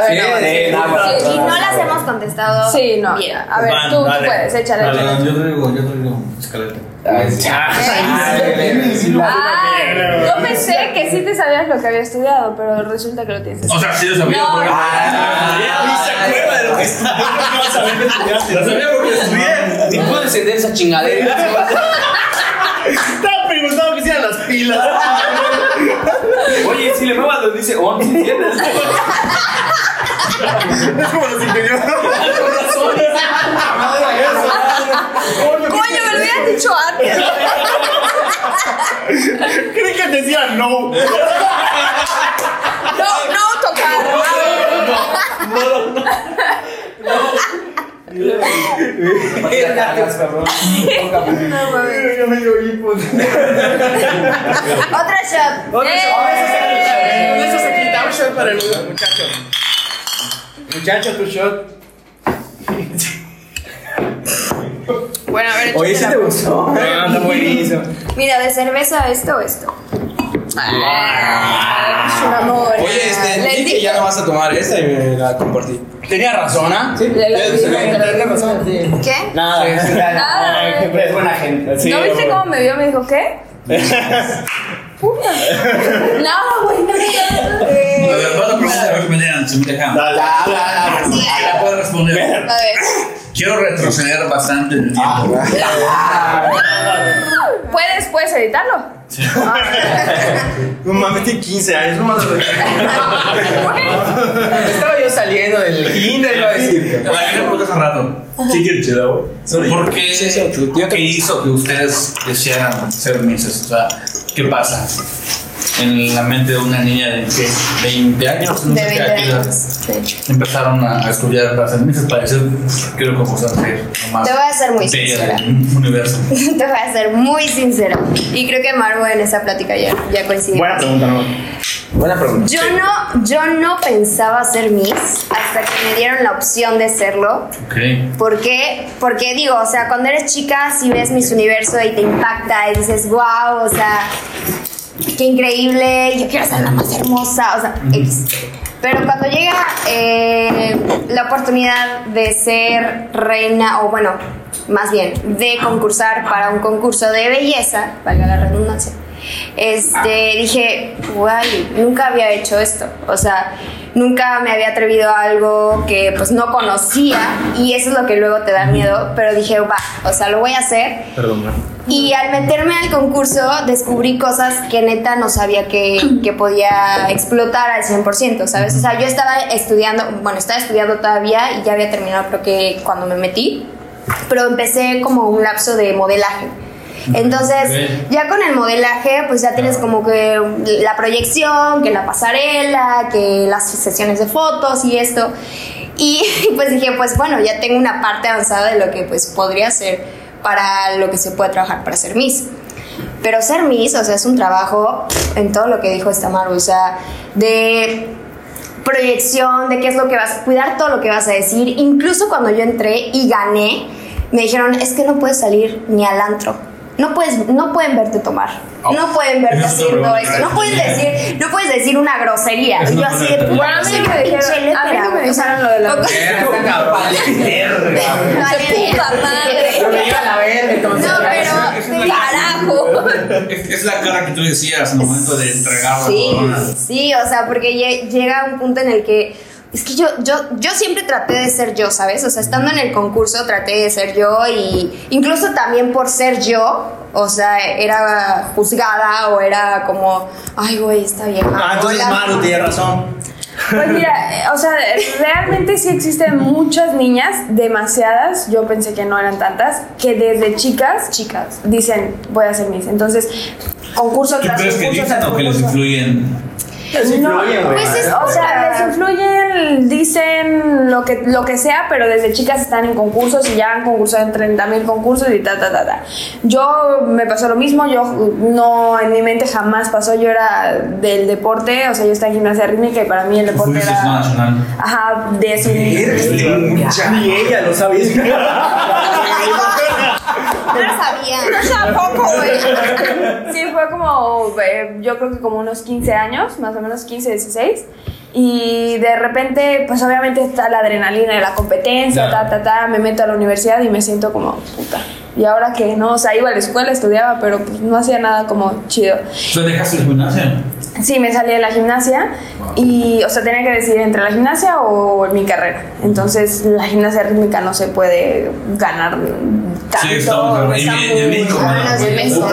ver,
Sí,
no,
sí,
sí,
no,
sí,
Y no las hemos contestado.
Sí, no.
bien.
A ver,
Van,
tú, tú
dale.
puedes, échale,
Dale, yo traigo, yo traigo escaleta.
Ah, yo pensé que sí te sabías lo que había estudiado, pero resulta que lo tienes.
O sea, sí lo sabía.
No,
porque-
Ni se acuerda de lo que estudió. No vas a ver que estudiaste.
Lo sabía porque estudié.
Ni puedo encender esa chingadera.
Estaba preguntando que hicieran las pilas.
Oye, si le muevas lo dice on, ¿sí entiendes?
Es como los ingenieros.
Coño, me lo hubieras dicho antes.
Creí que decía no.
No, no tocar.
No.
Ya me dio hipo.
Otra shot.
Eh.
eso se quita un shot para el muchacho. Muchacho, tu shot.
Bueno, a ver,
Oye, ¿sí
échate
te gustó?
Está buenísimo.
Mira, de cerveza esto o esto. Ah, es un amor.
Oye, este,
Les
dije que ya no vas a tomar esta y me la compartí.
Tenía razón, ¿ah? Sí.
Le- le- le-
¿Qué?
Nada.
Nada.
Es buena gente. Sí,
¿No viste
bueno.
cómo me vio? Me dijo, ¿qué? Puta. No, güey, no, no, no.
A ver, vas a preguntar a ver si me dejan, si me dejan.
Dale.
La puedo responder.
A ver.
Quiero retroceder bastante en el tiempo.
¿Puedes, puedes editarlo?
No mames, tiene 15 años. No mames.
Estaba yo saliendo del kinder, iba a decir.
La que me pregunté hace rato.
Sí, quiero chida, güey.
¿Por qué?
Sí, sí,
¿Qué hizo que ustedes desearan ser mises? O sea, ¿qué pasa en la mente de una niña de ¿qué? 20 años? No
De
sé
20
qué edad
años. De hecho.
Empezaron a a estudiar para ser para decir, quiero concursar ser
Te voy a ser muy sincera.
universo.
Te voy a ser muy sincera. Y creo que Margo en esa plática ya, ya coincide.
Buena pregunta, ¿no?
Buena pregunta.
Yo no, yo no pensaba ser Miss hasta que me dieron la opción de serlo.
Ok.
¿Por qué? Porque digo, o sea, cuando eres chica, si ves Miss Universo y te impacta y dices, wow, o sea, qué increíble, yo quiero ser la más hermosa, o sea, X. Pero cuando llega eh, la oportunidad de ser reina, o bueno, más bien, de concursar para un concurso de belleza, valga la redundancia, este, dije, guay, nunca había hecho esto. O sea, nunca me había atrevido a algo que pues no conocía y eso es lo que luego te da miedo, pero dije, va, o sea, lo voy a hacer.
Perdón,
Y al meterme al concurso descubrí cosas que neta no sabía que, que podía explotar al 100%, ¿sabes? O sea, yo estaba estudiando, bueno, estaba estudiando todavía y ya había terminado creo que cuando me metí, pero empecé como un lapso de modelaje. Entonces,
Ok.
ya con el modelaje, pues ya tienes como que la proyección, que la pasarela, que las sesiones de fotos y esto. Y pues dije, pues bueno, ya tengo una parte avanzada de lo que pues podría ser para lo que se puede trabajar para ser Miss. Pero ser Miss, o sea, es un trabajo en todo lo que dijo esta Maru, o sea, de proyección, de qué es lo que vas a cuidar, todo lo que vas a decir. Incluso cuando yo entré y gané, me dijeron, es que no puedes salir ni al antro. No, puedes, no pueden verte tomar. No pueden verte haciendo esto. No puedes decir, no puedes decir una grosería.
Es
Y yo así de
Bueno, me dijeron- a mí no me dijeron lo de la puta madre.
Entonces.
No, pero carajo.
Es, es la cara que tú decías en el momento de entregar la
Sí,
corona.
sí, o sea, porque lle- llega un punto en el que es que yo, yo, yo siempre traté de ser yo, ¿sabes? O sea, estando en el concurso traté de ser yo y incluso también por ser yo, o sea, era juzgada o era como, ay, güey, está vieja.
Ah, entonces
hola".
Maru tiene razón.
Pues mira, o sea, realmente sí existen muchas niñas, demasiadas, yo pensé que no eran tantas, que desde chicas, chicas, dicen, voy a ser Miss. Entonces, concurso
¿Tú
tras
que
concurso
dicen
tras
o que les
concurso.
influyen?
Les
No,
influyen, güey.
pues es-
O sea, les influyen, dicen lo que, lo que sea, pero desde chicas están en concursos y ya han concursado en 30 mil concursos y ta, ta, ta, ta. Yo me pasó lo mismo, yo no, en mi mente jamás pasó, yo era del deporte, o sea, yo estaba en gimnasia rítmica y para mí el deporte era...
nacional.
Ajá, de eso.
Ni ella lo sabía.
No lo sabía.
Tampoco, güey. Sí, fue como, eh, yo creo que como unos 15 años, más o menos 15, 16. Y de repente, pues obviamente está la adrenalina de la competencia, ta, ta, ta. Me meto a la universidad y me siento como, puta. ¿Y ahora qué? No, o sea, iba a la escuela, estudiaba, pero pues no hacía nada como chido.
¿Tú dejaste el gimnasio?
Sí, me salí de la gimnasia y, o sea, tenía que decidir entre la gimnasia o mi carrera. Entonces, la gimnasia rítmica no se puede ganar tanto.
Sí, estamos
está
y en- en
muy-
México,
Vámonos de México.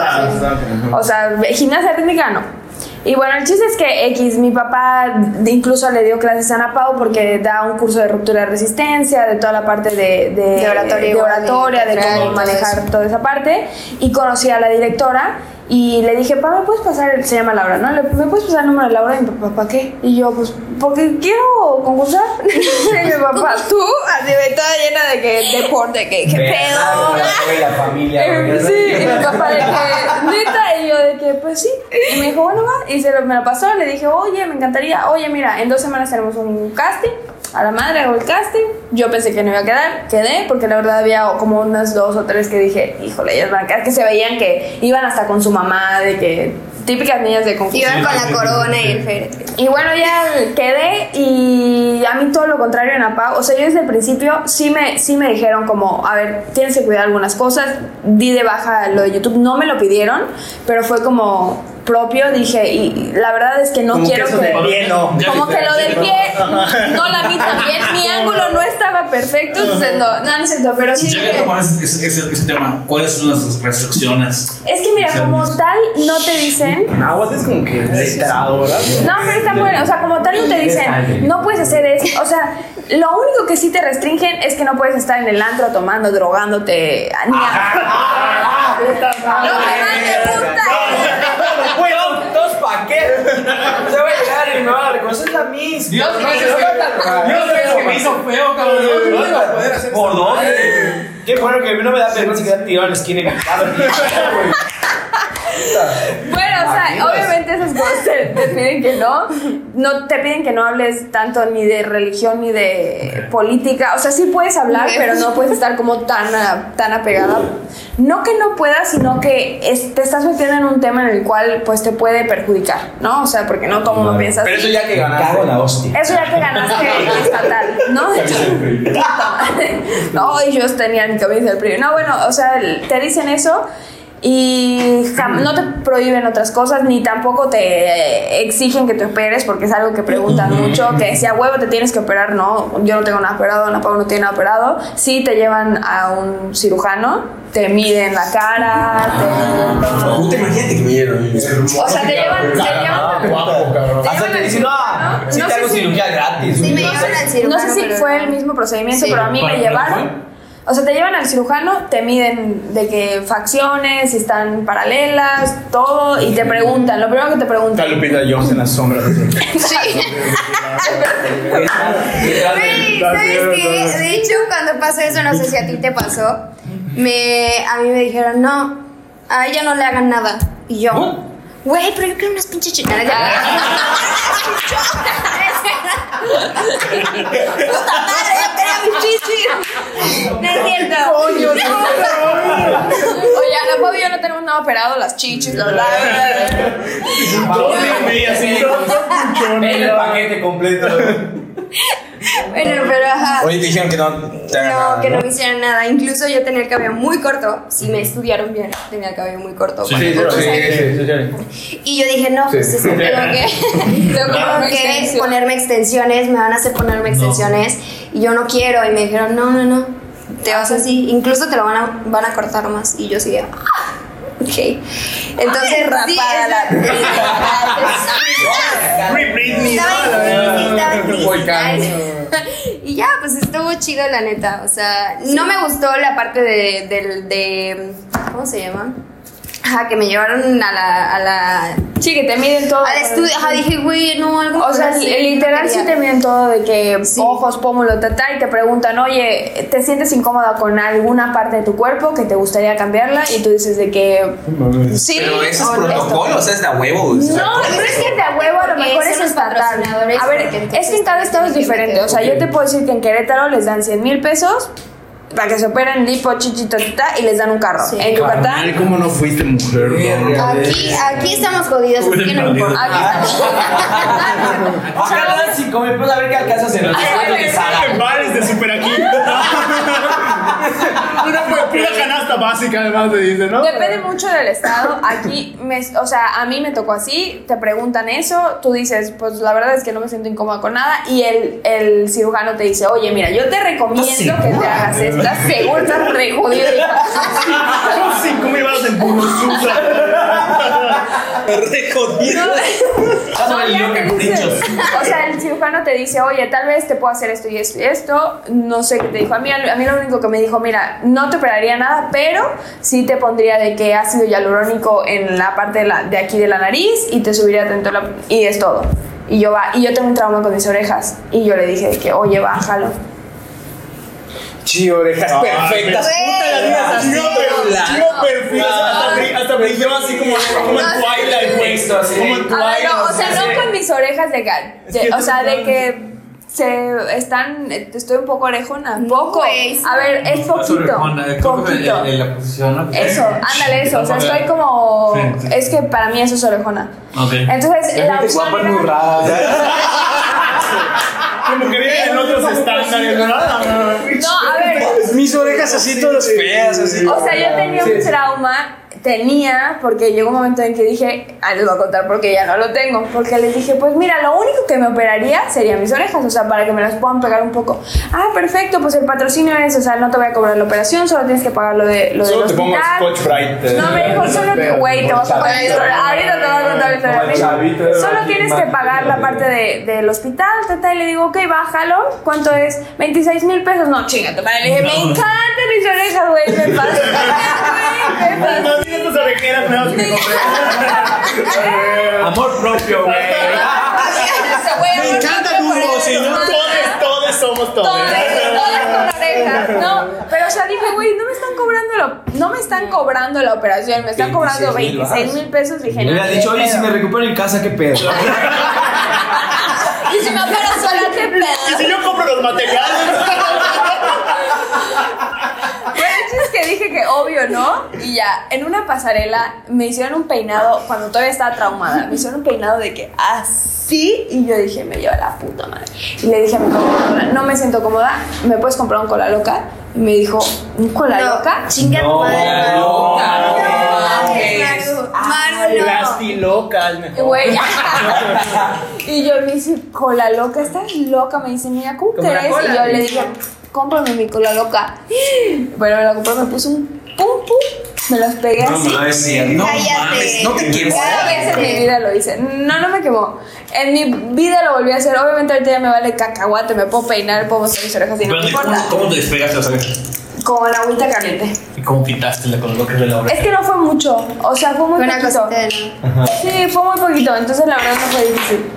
o sea, gimnasia rítmica no. Y bueno, el chiste es que X, mi papá incluso le dio clases a Ana Pau porque da un curso de ruptura de resistencia, de toda la parte de, de,
De oratoria
de, oratoria, de cómo manejar toda esa parte. Y conocí a la directora y le dije, papá, ¿me puedes pasar? el-" Se llama Laura, ¿no? Le- ¿Me puedes pasar el número de Laura? Y mi papá, ¿para qué? Y yo, pues, porque quiero concursar. y mi papá, tú, así me toda llena de que deporte, que qué pedo.
La familia.
Sí, y mi papá de que, neta, y yo de que, pues sí. Y me dijo, bueno, va. Y se lo, me lo pasó, le dije, oye, me encantaría, oye, mira, en dos semanas tenemos un casting, a la madre, hago el casting. Yo pensé que no iba a quedar, quedé, porque la verdad había como unas dos o tres que dije, híjole, ellas van a quedar, que se veían que iban hasta con su mamá, de que típicas niñas de concurso.
Iban con la corona y el féretro.
Y bueno, ya quedé y a mí todo lo contrario en APA. O sea, yo desde el principio sí me, sí me dijeron como, a ver, tienes que cuidar algunas cosas. Di de baja lo de YouTube. No me lo pidieron, pero fue como propio. Dije, y la verdad es que no
Como
quiero
que
que...
pie, no.
Como que lo del pie, no la vi también. Mi ángulo no estaba perfecto, entonces no, no, no es cierto, pero sí.
Ya que tomas ese, ese- ese tema, ¿cuáles son las restricciones?
Es que mira, como tal, no te dicen
Aguas es como que.
No, pero está bueno. O sea, como tal no te dicen, no puedes hacer eso. O sea, lo único que sí te restringen es que no puedes estar en el antro tomando, drogándote. Ni a... No me mandes puta.
Bueno, qué. Se va a llegar y me va a reconocer la misma.
Dios, que, Dios que me hizo feo, cabrón. Yo no iba a poder hacer
¿Por dónde? Qué bueno que no me da vergüenza quedar tirado en la esquina cara, güey.
Bueno, o sea, obviamente esas cosas te, te piden que no. No te piden que no hables tanto ni de religión ni de política. O sea, sí puedes hablar, pero no puedes estar como tan, a- tan apegada. No que no puedas, sino que es- te estás metiendo en un tema en el cual pues te puede perjudicar, ¿no? O sea, porque no todo mundo piensa
Pero eso ya que ganaste.
La hostia.
Eso ya que ganaste es fatal, ¿no? no, y yo mi camisa del PRI. No, bueno, o sea, te dicen eso y no te prohíben otras cosas, ni tampoco te exigen que te operes, porque es algo que preguntan mucho, que si a huevo te tienes que operar, no, yo no tengo nada operado, Ana Pau no tiene nada operado. Sí te llevan a un cirujano, te miden la cara, te...
Puta, imagínate que me dieron.
O sea, te llevan... Te llevan
Guapo, cabrón.
Hasta te dicen, no,
cirujano.
si te
sé
hago
si-
cirugía gratis.
No sé si fue el mismo procedimiento, pero a mí me
¿Para-
llevaron. O sea, te llevan al cirujano, te miden de qué facciones, si están paralelas, todo, y te preguntan, lo primero que te preguntan.
Está Lupita Jones en las sombras.
Sí. ¿sabes qué? De hecho, cuando pasó eso, no sé si a ti te pasó, me, a mí me dijeron, no, a ella no le hagan nada. Y yo, güey, pero yo quiero unas pinches chinas. Puta madre, yo quería. No es cierto.
Oye, Ana Pau y yo no tenemos nada operado, las chichis, la verdad.
Ven el paquete completo.
Bueno, pero ajá.
Oye, te dijeron que no te hagan
No,
nada,
que no
¿no?
me hicieran nada. Incluso yo tenía el cabello muy corto. Si me estudiaron bien, tenía el cabello muy corto.
Sí, sí,
o sea, Y yo dije, no, pues es que tengo que, tengo
ponerme
que
extensión.
ponerme extensiones, me van a hacer ponerme extensiones. Y yo no quiero. Y me dijeron, no, no, no. Te vas así. Incluso te lo van a, van a cortar más. Y yo sí, ah, ok. Entonces, sí,
rapada la-.
Volcán.
Ay. Y ya, pues estuvo chido, la neta. O sea, no me gustó la parte de, del de. ¿Cómo se llama? Ajá, que me llevaron a la. A la
Sí, que te miden todo.
al estudio. Ajá, dije, güey, no, algo.
O sea,
así,
li-
no
literal sí te miden todo de que
Sí.
ojos, pómulo, tata, y te preguntan, oye, ¿te sientes incómoda con alguna parte de tu cuerpo que te gustaría cambiarla? Y tú dices de que sí.
Pero eso es
o
protocolo, o sea, es de a huevo.
No, pero es que de a huevo a lo mejor es
patrocinadores,
A ver, es que en cada estado es diferente. O sea, yo te puedo decir que en Querétaro les dan 100 mil pesos para que se operen lipo, chichito, tata, y les dan un carro.
Sí.
En Yucatán.
¿Cómo no fuiste mujer?
Aquí, aquí estamos jodidos, así que no importa.
Aquí estamos.
Ojalá si come, pues a ver qué alcanzas en los
bares de super aquí. una, una canasta básica, además, te dice, ¿no?
Depende mucho del estado. Aquí, me, o sea, a mí me tocó así, te preguntan eso, tú dices, pues la verdad es que no me siento incómoda con nada, y el, el cirujano te dice, oye, mira, yo te recomiendo que te hagas. Estás seguro, estás re jodido.
Son cinco mil baros en Puruzusa.
Re jodido.
Estás
No,
el
ya
loco
te
en
dice-
brinchos.
O sea, el cirujano te dice, oye, tal vez te puedo hacer esto y esto y esto. No sé qué te dijo. A mí, a mí lo único que me dijo, mira, no te operaría nada, pero sí te pondría de que ácido hialurónico en la parte de, la- de aquí de la nariz y te subiría tanto la... Y es todo. Y yo, va, y yo tengo un trauma con mis orejas. Y yo le dije de que, oye, bájalo.
Sí, orejas perfectas. Puta, la vida así,
Chido, perfecto. Hasta brilló así como, como en Twilight, güey. Como en
no, o sea, no con mis orejas de gal. o sea, de que se están, estoy un poco orejona, poco.
güey,
A ver, es poquito.
eh,
Poquito.
En, la posición, ¿no?
Eso, ándale eso, o sea, estoy como,
Sí, sí.
es que para mí eso es orejona.
Ok.
Entonces, la opción
guapa
Como que viven en otros estándares, ¿no?
no, a ver,
Mis orejas así todas feas, así.
O sea, yo tenía un trauma, tenía, porque llegó un momento en que dije, ah, les voy a contar porque ya no lo tengo, porque les dije, pues mira, lo único que me operaría serían mis orejas, o sea, para que me las puedan pegar un poco. Ah, perfecto, pues el patrocinio es, o sea, no te voy a cobrar la operación, solo tienes que pagar lo de lo del
Solo te pongo
hospital.
Scotch Bright. eh.
No, me dijo, solo que, güey, te vas a historia. Ahorita te voy a contar Me dijo,
chavito de
Solo tienes que pagar la parte de, del hospital, tata, y le digo, ok, bájalo. ¿Cuánto es? 26 mil pesos. No, chinga, tu madre. Le dije, me encantan mis orejas, güey, me pasa. Güey, me pasa.
Tus orejeras nuevas que me compré.
Amor propio, güey.
Me
encanta Hugo, señor. Todos, todos somos todos.
Con orejas, ¿no? Pero, o sea, dije, güey, no me están cobrando lo, no me están cobrando la operación, me están cobrando 26 mil pesos. Dije,
Le
no,
hubiera
qué
dicho, oye, si me recupero en casa, ¿qué pedo?
Y si me opero sola, qué
Y
pedo.
si yo compro los materiales.
Es que dije que obvio, ¿no? Y ya, en una pasarela me hicieron un peinado cuando todavía estaba traumada. Me hicieron un peinado de que así. Y yo dije, me lleva la puta madre. Y le dije a mi computadora, no me siento cómoda, ¿me puedes comprar un cola loca? Y me dijo, ¿un cola loca?
Chinga tu madre.
no,
No,
no,
Maru, no.
Y
mejor.
güey, y yo me dice, cola loca, estás loca. Me dice, mira, ¿cómo
la
crees? Y yo le dije, cómprame mi cola loca. Bueno, me la compró, me puso un pum pum, me los pegué
No
así.
me lo decía. No
Cállate.
mames, no te quiero.
Cada vez en mi vida lo hice. No, no me quemó. En mi vida lo volví a hacer. Obviamente ahorita ya me vale cacahuate, me puedo peinar, puedo mostrar mis orejas y no me
Pero, ¿cómo,
importa.
¿Cómo te despegaste las orejas?
Con la agüita caliente.
¿Y cómo quitaste la con lo que es de la oreja?
Es que no fue mucho. O sea, fue muy
una
poquito.
no.
Sí, fue muy poquito. Entonces la verdad no fue difícil.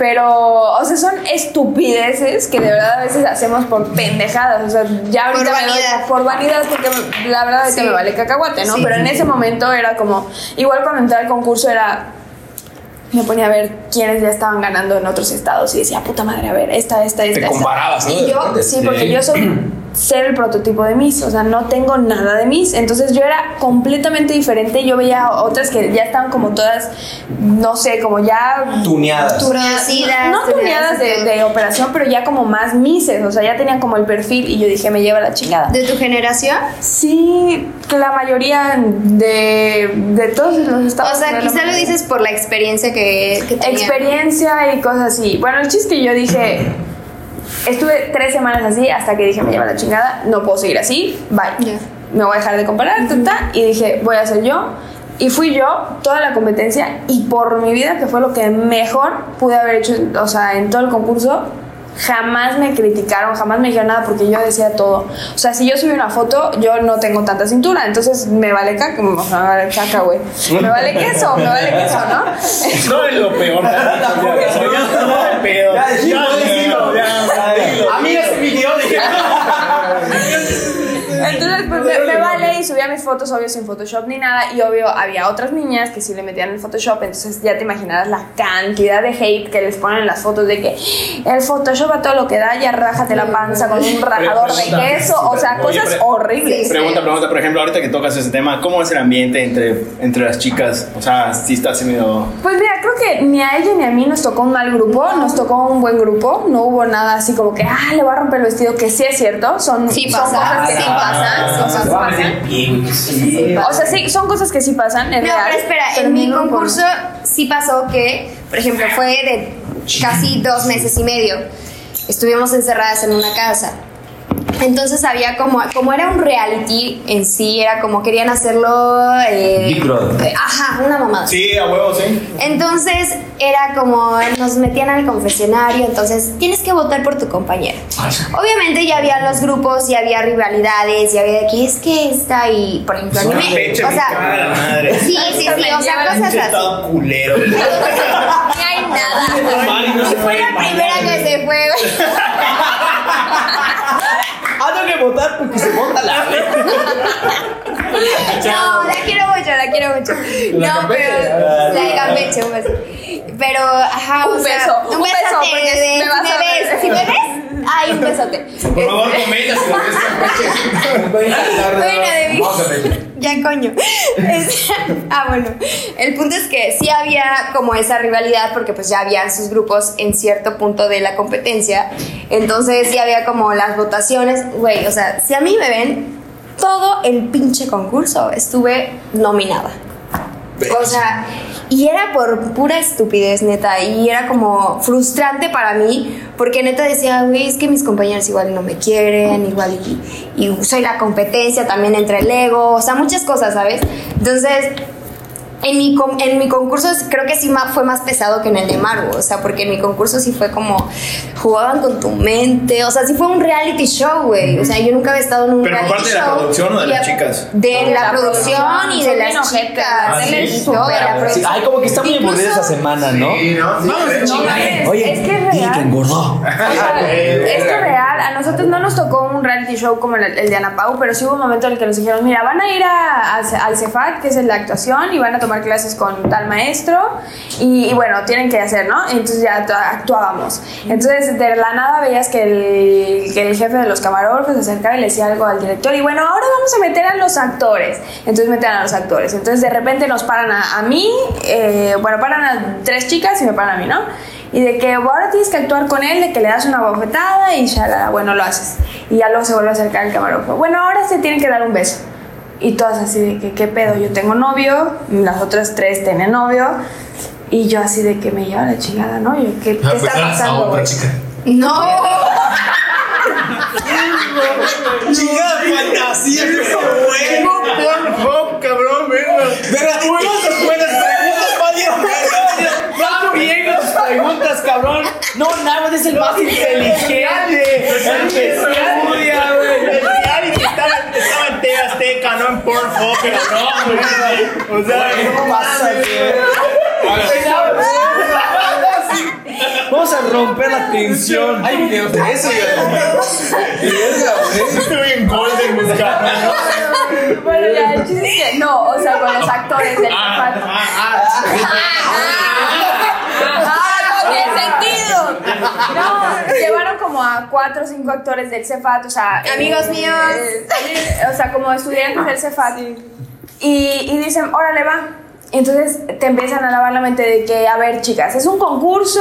Pero, o sea, son estupideces que de verdad a veces hacemos por pendejadas. O sea, ya
Por
ahorita me doy-
vanidad.
por vanidad, porque la verdad es que me vale cacahuate, ¿no?
Sí.
Pero en ese momento era como, igual cuando entré al concurso era, me ponía a ver quiénes ya estaban ganando en otros estados y decía, puta madre, a ver, esta, esta, esta. esta".
comparabas, ¿no?
Y yo, sí, porque yo soy ser el prototipo de Miss, o sea, no tengo nada de Miss, entonces yo era completamente diferente, yo veía otras que ya estaban como todas, no sé, como ya
Tuneadas.
Producidas.
no tuneadas de, de operación, pero ya como más mises, o sea, ya tenían como el perfil y yo dije, me lleva la chingada.
¿De tu generación?
Sí, que la mayoría de, de todos los estados.
O sea, quizá lo dices por la experiencia que, que tenía.
Experiencia y cosas así. Bueno, el chiste es que yo dije, estuve tres semanas así hasta que dije, me lleva la chingada, no puedo seguir así, bye.
Ya.
Me voy a dejar de comparar, ta, ta, y dije, voy a ser yo. Y fui yo toda la competencia y por mi vida, que fue lo que mejor pude haber hecho, o sea, en todo el concurso, jamás me criticaron, jamás me dijeron nada porque yo decía todo. O sea, si yo subí una foto, yo no tengo tanta cintura, entonces me vale caca, me vale caca, güey. Me vale queso, me vale queso, ¿no?
No es lo peor. Ya, ya, no hay pedo.
Ya, sí,
Ya,
puedes
dilo,
ese video dije.
Entonces, pues me, me vale y subía mis fotos, obvio, sin Photoshop ni nada. Y obvio, había otras niñas que sí le metían el Photoshop. Entonces, ya te imaginarás la cantidad de hate que les ponen en las fotos de que el Photoshop a todo lo que da, ya rájate la panza con un rajador de queso. O sea,
Oye,
cosas horribles.
Pregunta, pregunta, por ejemplo, ahorita que tocas ese tema, ¿cómo es el ambiente entre, entre las chicas? O sea, si está así medio...
Pues mira, creo que ni a ella ni a mí nos tocó un mal grupo, nos tocó un buen grupo. No hubo nada así como que, ah, le voy a romper el vestido, que sí es cierto. Son,
Sí
son
pasa,
cosas que sí
sí
pasan. Que pasan. O sea, sí, son cosas que sí pasan. En
No,
real,
pero espera,
pero
en mi concurso sí pasó que, por ejemplo, fue de casi dos meses y medio. Estuvimos encerradas en una casa. Entonces había como, como era un reality en sí, era como querían hacerlo... eh,
Big Brother.
eh, Ajá, una mamada.
Sí, a huevo, sí.
Entonces era como nos metían al confesionario, entonces tienes que votar por tu compañero. Obviamente ya había los grupos, ya había rivalidades, ya había de que es que esta y por ejemplo a mí me-
Peche,
o sea,
cara, madre.
sí, sí, sí, o sea, cosas así.
culero.
Ni hay nada.
No
Fue la primera que se fue.
Votar porque se vota la
No, la quiero mucho, la quiero mucho.
La
no,
Campeche.
pero la de Campeche, un beso. Pero, ajá,
Un
o sea,
beso, un beso, porque
de-
me vas
si
a
me
ver.
ves, si me ves, ay, un besote.
Por favor, comenta
Bueno, de mí.
Vamos a ver.
Ya, coño. Es- ah, bueno. El punto es que sí había como esa rivalidad porque pues ya habían sus grupos en cierto punto de la competencia. Entonces sí había como las votaciones. Güey, o sea, si a mí me ven, todo el pinche concurso estuve nominada. O sea, y era por pura estupidez, neta. Y era como frustrante para mí, porque neta decía, güey, es que mis compañeros igual no me quieren, igual y, soy la competencia también entre el ego, o sea, muchas cosas, ¿sabes? Entonces, en mi, con- en mi concurso creo que sí fue más pesado que en el de Maru, o sea, porque en mi concurso sí fue como jugaban con tu mente, o sea, sí fue un reality show, güey. O sea, yo nunca había estado en un
Pero
reality
parte de la
show.
producción o de las chicas?
De la,
la
producción
producción,
y de las
ojetes,
chicas.
¿Ah,
Sí,
sí?
no, de la
Sí,
producción.
ay, como que está muy aburrida esa semana, ¿no?
Vamos a
No mames,
Oye,
es que es
dile
real.
que engordó.
Es que real, a nosotros no nos tocó un reality show como el, el de Ana Pau, pero sí hubo un momento en el que nos dijeron, mira, van a ir a- a- al CEFAC, que es de actuación, y van a tomar clases con tal maestro, y, bueno, tienen que hacer, ¿no? Entonces ya tu- actuábamos. Entonces de la nada veías que el, que el jefe de los camarógrafos se acercaba y le decía algo al director, y bueno, ahora vamos a meter a los actores. Entonces meten a los actores. Entonces de repente nos paran a, a mí, eh, bueno, paran a tres chicas y me paran a mí, ¿no? Y de que ahora tienes que actuar con él, de que le das una bofetada y ya, bueno, lo haces. Y ya luego se vuelve a acercar el camarógrafo. Bueno, ahora se tienen que dar un beso. Y todas así de que, ¿qué pedo? Yo tengo novio, las otras tres tienen novio. Y yo así de que me lleva la chingada, ¿no? Yo, ¿qué, qué
Ah, pues
está pasando?
otra chica.
No.
Chingada fantasía, qué bueno.
Pornhub, cabrón, verga.
Verga, ¿cuántas buenas preguntas, Mario? Va bien tus preguntas, cabrón. No, nada, es el más inteligente. El que estudia, güey.
El reality estaba, estaba en TV Azteca, no en Pornhub, cabrón, güey. O sea,
¿Qué pasa, Vamos a romper la tensión.
Hay videos de eso. Y
estoy en Golden buscando.
Bueno, ya, el chiste es que no, o sea, con los actores del
Ah, ah,
¡Ah, no sentido!
No, llevaron como a cuatro o cinco actores del Cefat, o sea.
Amigos
eh,
míos.
eh, o sea, como estudiantes del Cefat. Y, y dicen, órale, va. Entonces te empiezan a lavar la mente de que, a ver, chicas, es un concurso,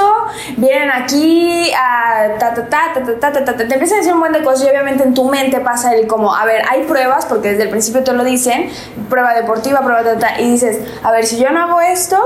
vienen aquí a ta ta ta ta ta ta, ta. te empiezan a decir un buen de cosas y obviamente en tu mente pasa el como, a ver, hay pruebas, porque desde el principio te lo dicen, prueba deportiva, prueba ta, ta, y dices, a ver, si yo no hago esto,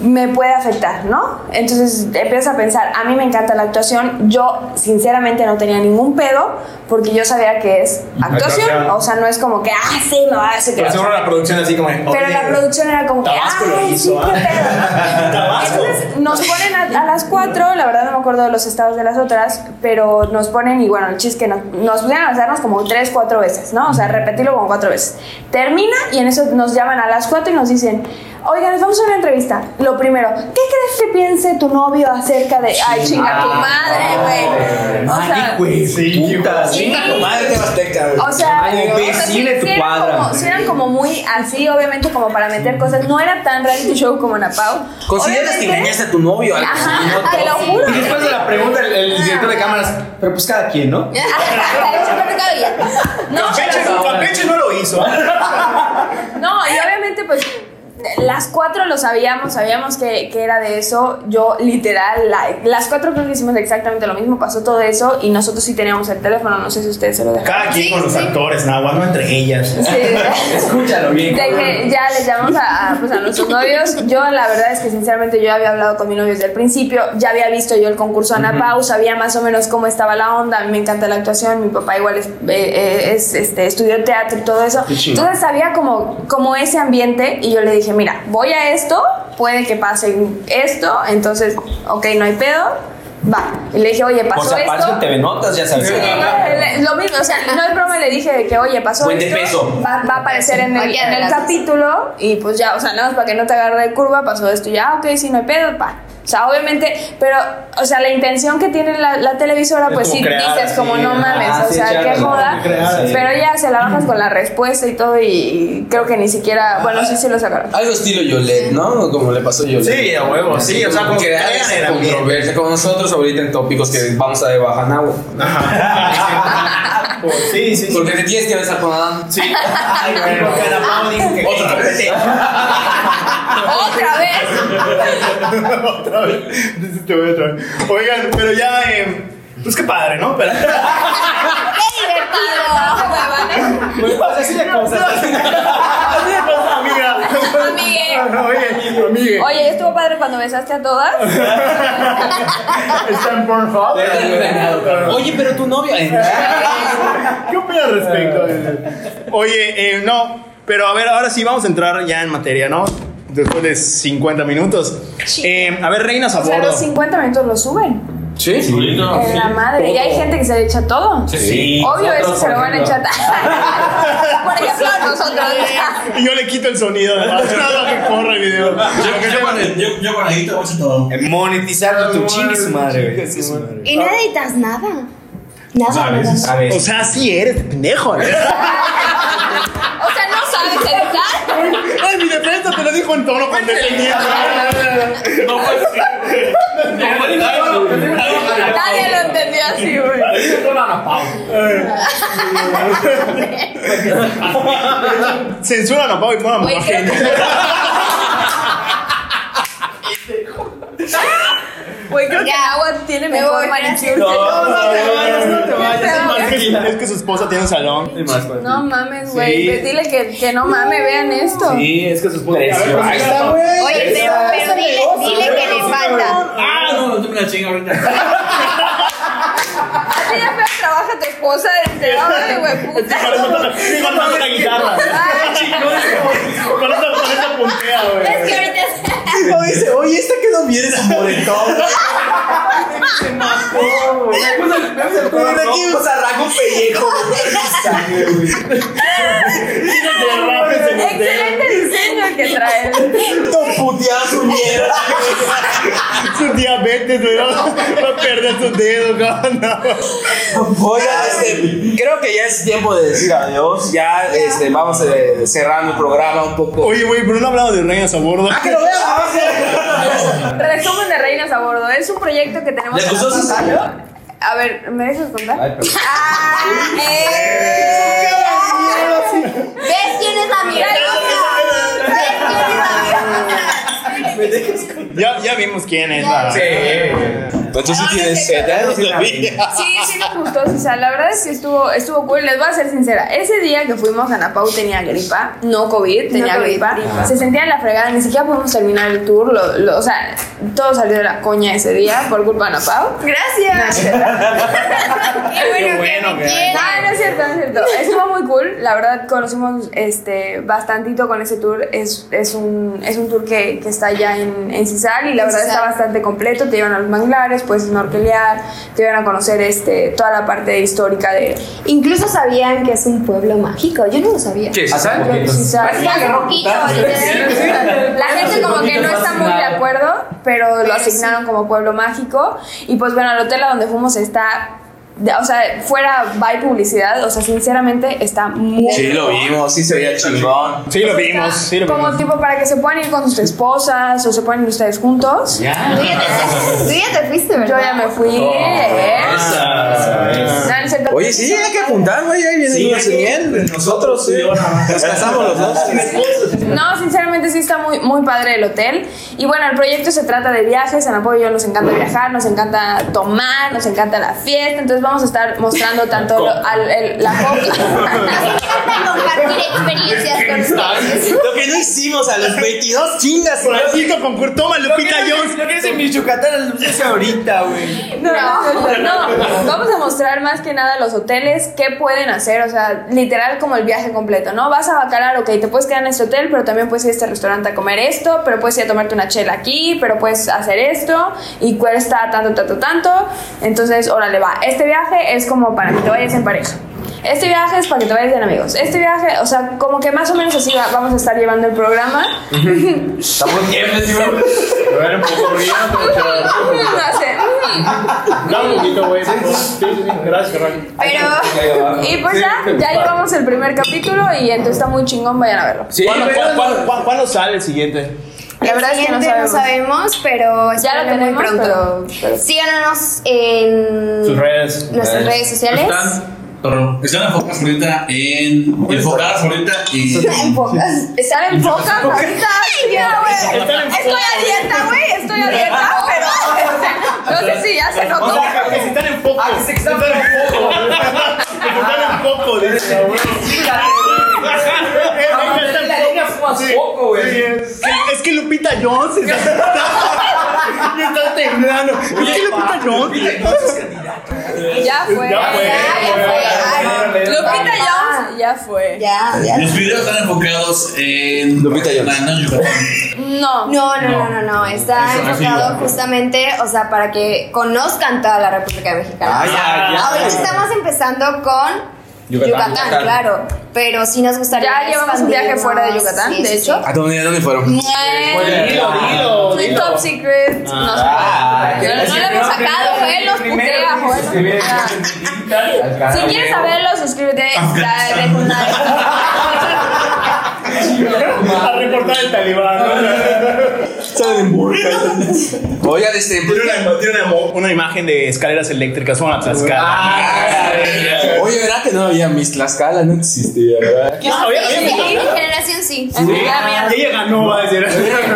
me puede afectar, ¿no? Entonces empiezas a pensar, a mí me encanta la actuación, yo sinceramente no tenía ningún pedo porque yo sabía que es actuación,
Actuación.
o sea, no es como que, ah, sí, me va a hacer
Pero seguro la producción así como.
pero la producción era como que,
lo hizo,
sí, qué
¿ah?
pedo. Entonces nos ponen a, a las cuatro, la verdad no me acuerdo de los estados de las otras, pero nos ponen y bueno, el chiste es que nos, nos pusieron a hacernos como tres, cuatro veces, ¿no? O sea, repetirlo como cuatro veces. Termina y en eso nos llaman a las cuatro y nos dicen, oigan, les vamos a una entrevista. Lo primero, ¿qué crees que piense tu novio acerca de, ay, chinga tu madre, güey? O sea,
güey.
Sí,
puta.
Sí.
Chinga tu madre, te azteca, güey.
o sea,
Como
o sea, sí-
de tu
eran
cuadra.
como- sí eran como muy así, obviamente, como para meter cosas. No era tan reality show como Napau.
¿Consideras que engañaste a tu novio? Algo
Ajá,
¿no?
te lo juro.
Y después de la pregunta, el, el director de cámaras, pero pues cada quien, ¿no?
No,
Campeche no lo hizo.
no, y obviamente, pues. Las cuatro lo sabíamos, sabíamos que, que era de eso. Yo, literal, la- las cuatro creo que hicimos exactamente lo mismo. Pasó todo eso y nosotros sí teníamos el teléfono. No sé si ustedes se lo dejaron.
Cada quien
Sí,
con los
sí.
actores, nada, no entre ellas.
Sí.
Escúchalo bien.
De que ya les llamamos a, a, pues, a nuestros novios. Yo, la verdad es que sinceramente, yo había hablado con mi novio desde el principio. Ya había visto yo el concurso Ana Pau, sabía más o menos cómo estaba la onda. A mí me encanta la actuación. Mi papá, igual, es, eh, eh, es, este, estudió teatro y todo eso. Entonces, sabía como, como ese ambiente. Y yo le dije: Mira, voy a esto, puede que pase esto. Entonces, ok, no hay pedo. Va. Y le dije: Oye,
Por
pasó
si aparece
esto.
en TV Notas, ya sabes.
Sí, lo mismo, o sea, no es broma, le dije de que, oye, pasó
Buen de
esto,
peso.
Va, va a aparecer en el, en capítulo y pues ya, o sea, nada más para que no te agarre de curva, pasó esto, ya, ok, sí, no hay pedo, pa. O sea, obviamente, pero, o sea, la intención que tiene la, la televisora,
Es
pues sí
crear,
dices, como
sí.
no mames,
Ah,
o
sí,
sea, qué joda.
crear, sí.
Pero ya se la bajas con la respuesta y todo, y, creo que ni siquiera, bueno, sí, sí lo sacaron.
Algo estilo Yolet, ¿no? Como le pasó a Yolet.
Sí, a huevo, sí, o sea, como que crean
controversia, como nosotros ahorita en tópicos que vamos a de Bajanagua.
Sí, sí, sí.
Porque te tienes que besar con Adán.
Sí. Ay, bueno. Porque
Otra vez.
¡Otra vez!
otra vez. Te voy otra vez. Oigan, pero ya, eh, pues qué padre, ¿no? Pero,
¡Qué
pues así de cosas. Así de cosas, amiga.
Amigue.
Oye, amigue.
Oye, estuvo padre cuando besaste a todas.
Está en Pornhub.
Oye, pero tu novia.
¿Qué opinas al respecto? Oye, eh, no, pero a ver, ahora sí vamos a entrar ya en materia, ¿no? Después de 50 minutos. Eh, a ver, reinas a
O sea,
bordo.
los 50 minutos los suben.
Sí.
En la madre. Y hay gente que se echa todo.
Sí.
Obvio, eso se lo van a echar. Por ejemplo, nosotros.
Y yo le quito el sonido, nada que corra el video.
Yo, con el- yo, yo con Aguito voy a todo.
Monetizar tu chingue su madre, güey. Sí, su madre.
Y no editas nada. Nada, nada.
O sea, sí eres pendejo. ¿eh?
O sea,
Ay, mi defensa te lo dijo en tono condescendiente.
No. No pues.
Nadie lo entendió así, güey.
Censuran a Pau y pongan a gente.
Güey, creo que
Ya.
agua tiene
Me
mejor manicure.
No, no te vayas, no te vayas.
Es que, es que su esposa tiene un salón.
No mames, güey.
Sí.
Pues Dile que, que no mames, vean esto.
Sí, es que
está, güey.
Oye, pero, pero dile, dile que le falta.
Ah, no, no te me la chinga ahorita.
Así ya feo trabaja tu esposa desde ahora, güey, puta.
Con eso- sí, con eso toca guitarra. Con eso, con eso puntea,
Es
güey.
que ahorita
No, dice, oye, esta quedó bien ese moretón.
Se mató, güey.
De aquí se arranca un pellejo.
Excelente diseño que trae.
Todo puteado su mierda.
Su diabetes, güey. Va a perder su dedo, cabrón.
Este, creo que ya es tiempo de decir adiós. Ya este, vamos eh, cerrando el programa un poco.
Oye, güey, pero no hablaba de reinas a bordo.
¡Ah, que lo vean!
Resumen de Reinas a Bordo. Es un proyecto que tenemos.
¿Les
en
gustó su
Zapalo. A ver, ¿me dejas contar?
Ah, eh. ¿Ves quién es la mierda? ¿Ves quién es la mierda?
Ya, ya vimos quién es la.
Pues tú sí tienes sed, sabía.
Sí, sí me gustó, o sea, la verdad es que estuvo, estuvo cool. Les voy a ser sincera. Ese día que fuimos, Ana Pau tenía gripa, no COVID, tenía
COVID,
gripa.
gripa.
Se sentía en la fregada, ni siquiera pudimos terminar el tour. Lo, lo- o sea, todo salió de la coña ese día por culpa de Ana Pau. No, es
Gracias.
cierto.
Qué bueno
bueno
que me
que-
quieran.
Ah, no es cierto, no es cierto. Estuvo muy cool. La verdad, conocimos este, bastantito con ese tour. Es, es, un, es un tour que, que está ya en, en Cisal y la
En
verdad está bastante completo. Te llevan a los manglares, puedes snorkelear, te llevan a conocer este, toda la parte histórica de
Incluso sabían que es un pueblo mágico. Yo no lo sabía.
¿Qué?
Sí, hace poquito.
La gente como que no está muy de acuerdo, pero lo asignaron como pueblo mágico. Y pues bueno, el hotel a donde fuimos está... o sea, fuera by publicidad, o sea, sinceramente está muy
Sí, lo vimos, sí se veía chingón.
Sí, lo vimos, sí, lo
como
vimos.
tipo para que se puedan ir con sus esposas o se pueden ir ustedes juntos.
Ya te- tú ya te fuiste,
Yo
¿verdad?
ya me fui. ¿eh? Es cierto.
Oye, sí, hay que apuntar, güey. Ahí viene
Sí,
señal. Nosotros, sí. Nos casamos los dos.
No, sinceramente sí está muy, muy padre el hotel. Y bueno, el proyecto se trata de viajes. En apoyo yo nos encanta viajar, nos encanta tomar, nos encanta la fiesta. Entonces vamos a estar mostrando tanto lo- al- el- la
encanta compartir experiencias con ustedes.
Lo que no hicimos a los 22 chingas.
Francisco con Toma, Lupita Jones.
Lo que es en mi Yucatán lo hice ahorita, güey.
No, no, vamos a mostrar más que nada los hoteles, qué pueden hacer, o sea, literal como el viaje completo, ¿no? Vas a Bacalar, ok, te puedes quedar en este hotel, pero también puedes ir a este restaurante a comer esto, pero puedes ir a tomarte una chela aquí, pero puedes hacer esto y cuesta tanto, tanto, tanto. Entonces, órale, va. Este viaje es como para que te vayas en pareja. este viaje es para que te vayas bien amigos. Este viaje, o sea, como que más o menos así va- vamos a estar llevando el programa.
Estamos bien.
A ver, un poco no
Hace-
Dame un poquito, güey. Gracias, carnal.
Pero, y pues ya, ya llevamos el primer capítulo y entonces está muy chingón, vayan a verlo.
Sí,
¿Cuándo,
pero-
cuándo- cuándo- cuándo- cuándo sale el siguiente?
La verdad es que no
Siguiente
sabemos.
pero
Ya lo
espérenlo muy
tenemos,
pronto.
pero- pero-
Síganos en
Sus redes.
nuestras redes sociales.
Están, están enfocadas ahorita en. Enfocadas ahorita en.
Están en foca ahorita. Ya, güey. Estoy a dieta, güey. Estoy a dieta, pero no sé si ya se notó.
Que si están en foco.
Ah, que están
en foco. Que están en foco, dice, güey. Sí.
poco, güey.
Sí, es, que- es que Lupita Jones está, está temblando. Es que Lupita Jones.
Ya fue.
Ya fue,
Ya,
fue.
Lupita. Jones, ya fue.
Ya, ya.
Los videos están enfocados en.
Lupita Jones.
No.
No.
No, no, no, no, no. Está enfocado justamente, o sea, para que conozcan toda la República Mexicana.
Ah, ya, ya.
Ahorita estamos empezando con
Yucatán.
Claro. Pero sí nos gustaría.
Ya llevamos un viaje fuera de Yucatán,
Sí,
de
sí,
hecho.
¿A dónde, a dónde fueron?
Eh,
Dilo, dilo,
Fue
dilo.
top secret. No
Ah.
No, no lo hemos sacado, Joel los putea, Joel. Si quieres saberlo, suscríbete. Like.
A reportar el talibán.
Oigan, este.
Tiene una, tiene una, una imagen de escaleras eléctricas, son a Tlaxcala.
Oye, ¿verdad que no había mis Tlaxcala? No existía, ¿verdad?
¿Quién sabía?
Sí,
¿Había
sí,
visto?
Generación sí.
Ya, mira.
Ella ganó, va a decir.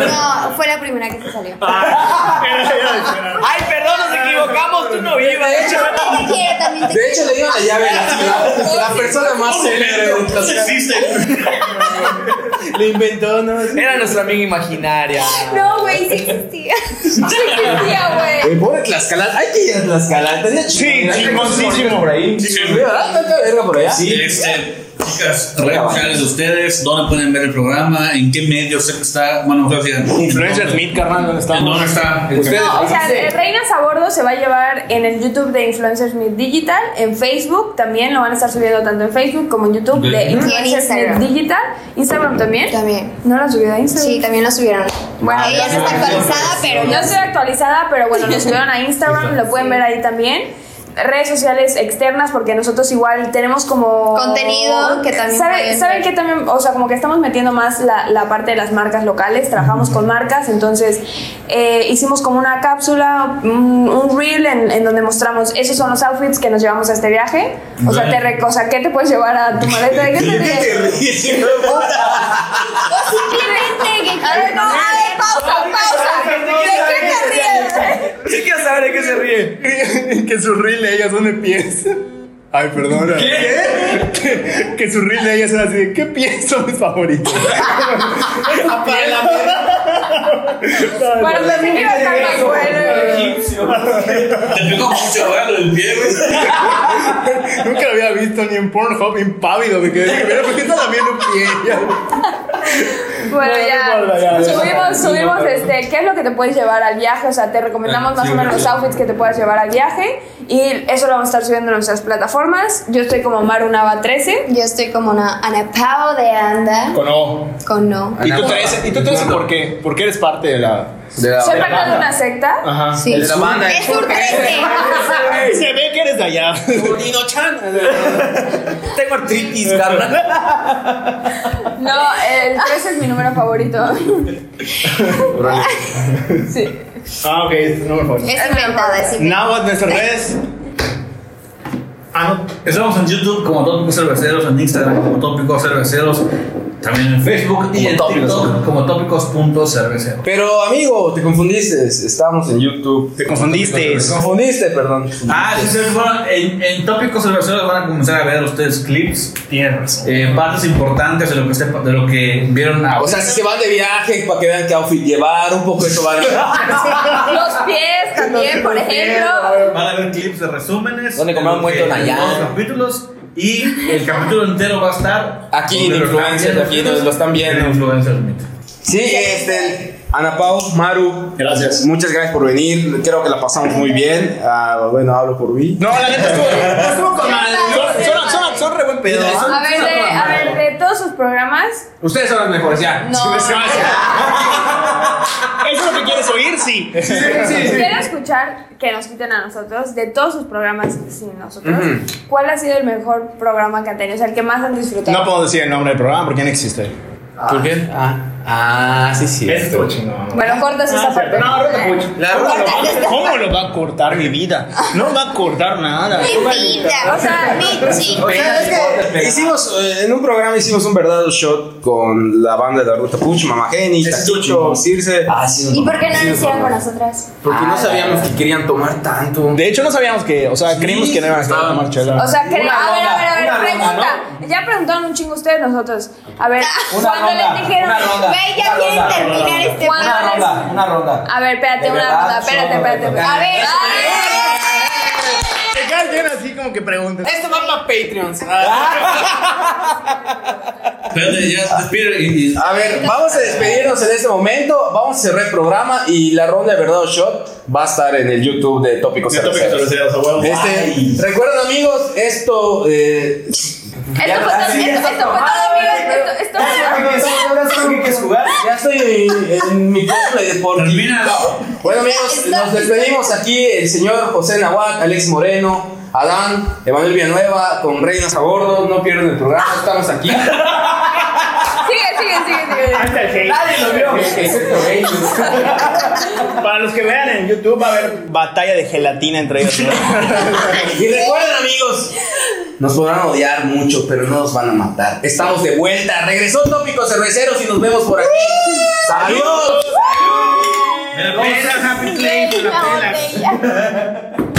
No, fue la primera que se salió.
Ah.
Ay, perdón, nos equivocamos, tú no ibas.
De hecho,
También te quiero, también te
de hecho le dieron la llave a la, la persona más célebre de.
Le inventó, ¿no? Era nuestra amiga imaginaria.
No, güey, sí existía.
Sí existía, güey.
El pobre Tlaxcala, hay que ir a Tlaxcala. Tenía
Sí,
chingón.
chingoncísimo.
Por ahí.
Sí, ¿verdad? Tanta verga por allá.
Este, chicas, redes sociales de ustedes, ¿dónde pueden ver el programa? ¿En qué medios está? Bueno, ustedes digan.
Influencer Smith, carnal, ¿dónde
¿En
estamos?
dónde está?
Ustedes.
No, o sea, Reinas a Bordo se va a llevar en el YouTube de Influencers Meet Digital, en Facebook también lo van a estar subiendo tanto en Facebook como en YouTube de. Influencers Meet. Digital. Instagram también.
También.
¿No lo subido a Instagram?
Sí, también lo subieron.
Bueno,
Ella no está actualizada, pero
No estoy actualizada, pero bueno, lo subieron a Instagram, lo pueden ver ahí también. Redes sociales externas, porque nosotros igual tenemos como.
Contenido que también
¿Sabe-
pueden
¿Saben
ver.
qué también? O sea, como que estamos metiendo más la, la parte de las marcas locales, trabajamos con marcas, entonces eh, hicimos como una cápsula, un, un reel en, en donde mostramos esos son los outfits que nos llevamos a este viaje. O sea, te re- o sea, ¿qué te puedes llevar a tu maleta? ¿De qué te ríes?
O simplemente que
A ver, no, a ver, pausa, pausa. ¿De qué te ríes?
De qué se ríe.
que su reel de ellas son de pies. Ay, perdona. ¿Qué? Que, que su reel de ellas son así de, ¿qué pies son mis favoritos?
Para pensé que iba a estar más bueno.
Te pegó mucho ¿verdad? lo del pie, güey.
Nunca lo había visto ni en Pornhub, impávido. Me quedé, ¿por qué está también un pie?
Bueno,
No,
ya. Subimos, subimos este, ¿qué es lo que te puedes llevar al viaje? O sea, te recomendamos más o menos los outfits que te puedas llevar al viaje. Y eso lo vamos a estar subiendo en nuestras plataformas. Yo estoy como Marunava 13.
Yo estoy como una Ana Pao de Anda
Con O.
con no.
¿Y tú 13? ¿Y tú 13 por qué? Porque eres parte de la.
De la-
Soy parte de una secta.
Ajá.
Sí.
El de la banda.
Es un 13.
Se ve que eres de allá.
Nino Chan. Tengo artritis, carnal.
No, el 13 es mi número favorito. Sí.
Ah, ok, es tu número favorito.
Es inventada, es inventada.
Now, nuestras redes. Ah, no.
Estamos en YouTube como Tópicos Cerveceros, en Instagram como Tópicos Cerveceros, también en Facebook y en TikTok como Tópicos.cerveceros.
Pero amigo, te confundiste. Estábamos en YouTube.
Te confundiste.
Te confundiste, perdón.
Ah, sí, sí, bueno, en, en Tópicos Cerveceros van a comenzar a ver ustedes clips,
Tienes
eh, partes importantes de lo que, sepa- de lo que vieron a
O sea, si se van de viaje para que vean qué outfit llevar, un poco eso van a
Los pies también, por ejemplo.
Van a ver clips de resúmenes.
¿Dónde compraron
de lo que-
muerto en allá?
los capítulos. Y el capítulo entero va a estar
Aquí en Influencers, aquí donde lo están viendo.
Influencers.
Sí, este, Ana Pau, Maru.
Gracias.
Muchas gracias por venir. Creo que la pasamos muy bien. Ah, bueno, hablo por mí.
No, la neta estuvo, estuvo con madre. Son, son, son, son de buen pedo.
A ver, de, a ver, de todos sus programas,
Ustedes son los mejores, ya.
no.
¿Eso es lo que quieres oír? Sí.
Quiero escuchar que nos quiten a nosotros, de todos sus programas sin nosotros, ¿cuál ha sido el mejor programa que han tenido? O sea, el que más han disfrutado.
No puedo decir el nombre del programa porque ya no existe.
¿Por qué? Ah, ah sí, sí.
Chingón.
Bueno, cortas esa parte.
No, ¿Cómo, lo va, ¿Cómo lo va a cortar mi vida? No va a cortar nada.
Mi vida,
O sea,
Michi.
O sea, es que hicimos, eh, en un programa hicimos un verdadero shot con la banda de la Ruta Puch, Mama Geni, Tachucho, Circe.
Ah, sí.
¿Y por qué no lo hicieron con nosotras?
Porque no sabíamos que querían tomar tanto.
De hecho, no sabíamos que, o sea, creímos que no iban a quedar tomar chela.
O sea, que, a ver, a ver, a ver, pregunta. Ya preguntaron un chingo ustedes nosotros. A ver, cuando les dijeron.
Güey, ya quieren
ronda,
terminar este
¿Cuándo
Una ronda, una ronda.
A ver, espérate, una ronda, espérate, espérate. A ver,
Te quedas bien así como que preguntas.
Esto va para Patreons.
Espérate, ya despide y. y-
A ver, vamos a despedirnos en este momento. Vamos a cerrar el programa y la ronda de verdad o shot va a estar en el YouTube de Tópicos Cerveceros. Este, recuerden amigos, esto eh,
esto fue todo, esto, esto fue todo,
que jugar.
ya estoy en, mi cosplay deportivo. Bueno amigos, nos despedimos aquí el señor José Nahuac, Alex Moreno, Adán, Emanuel Villanueva, con Reinas a bordo. No pierdan el programa, estamos aquí.
Sigue, sigue, sigue, sigue.
Nadie lo vio.
Para los que vean en YouTube va a haber batalla de gelatina entre ellos.
Y recuerden amigos, nos podrán odiar mucho, pero no nos van a matar. Estamos de vuelta. Regresó Tópicos Cerveceros y nos vemos por aquí. ¡Adiós!
Me la pela, Happy Clay, me la pela.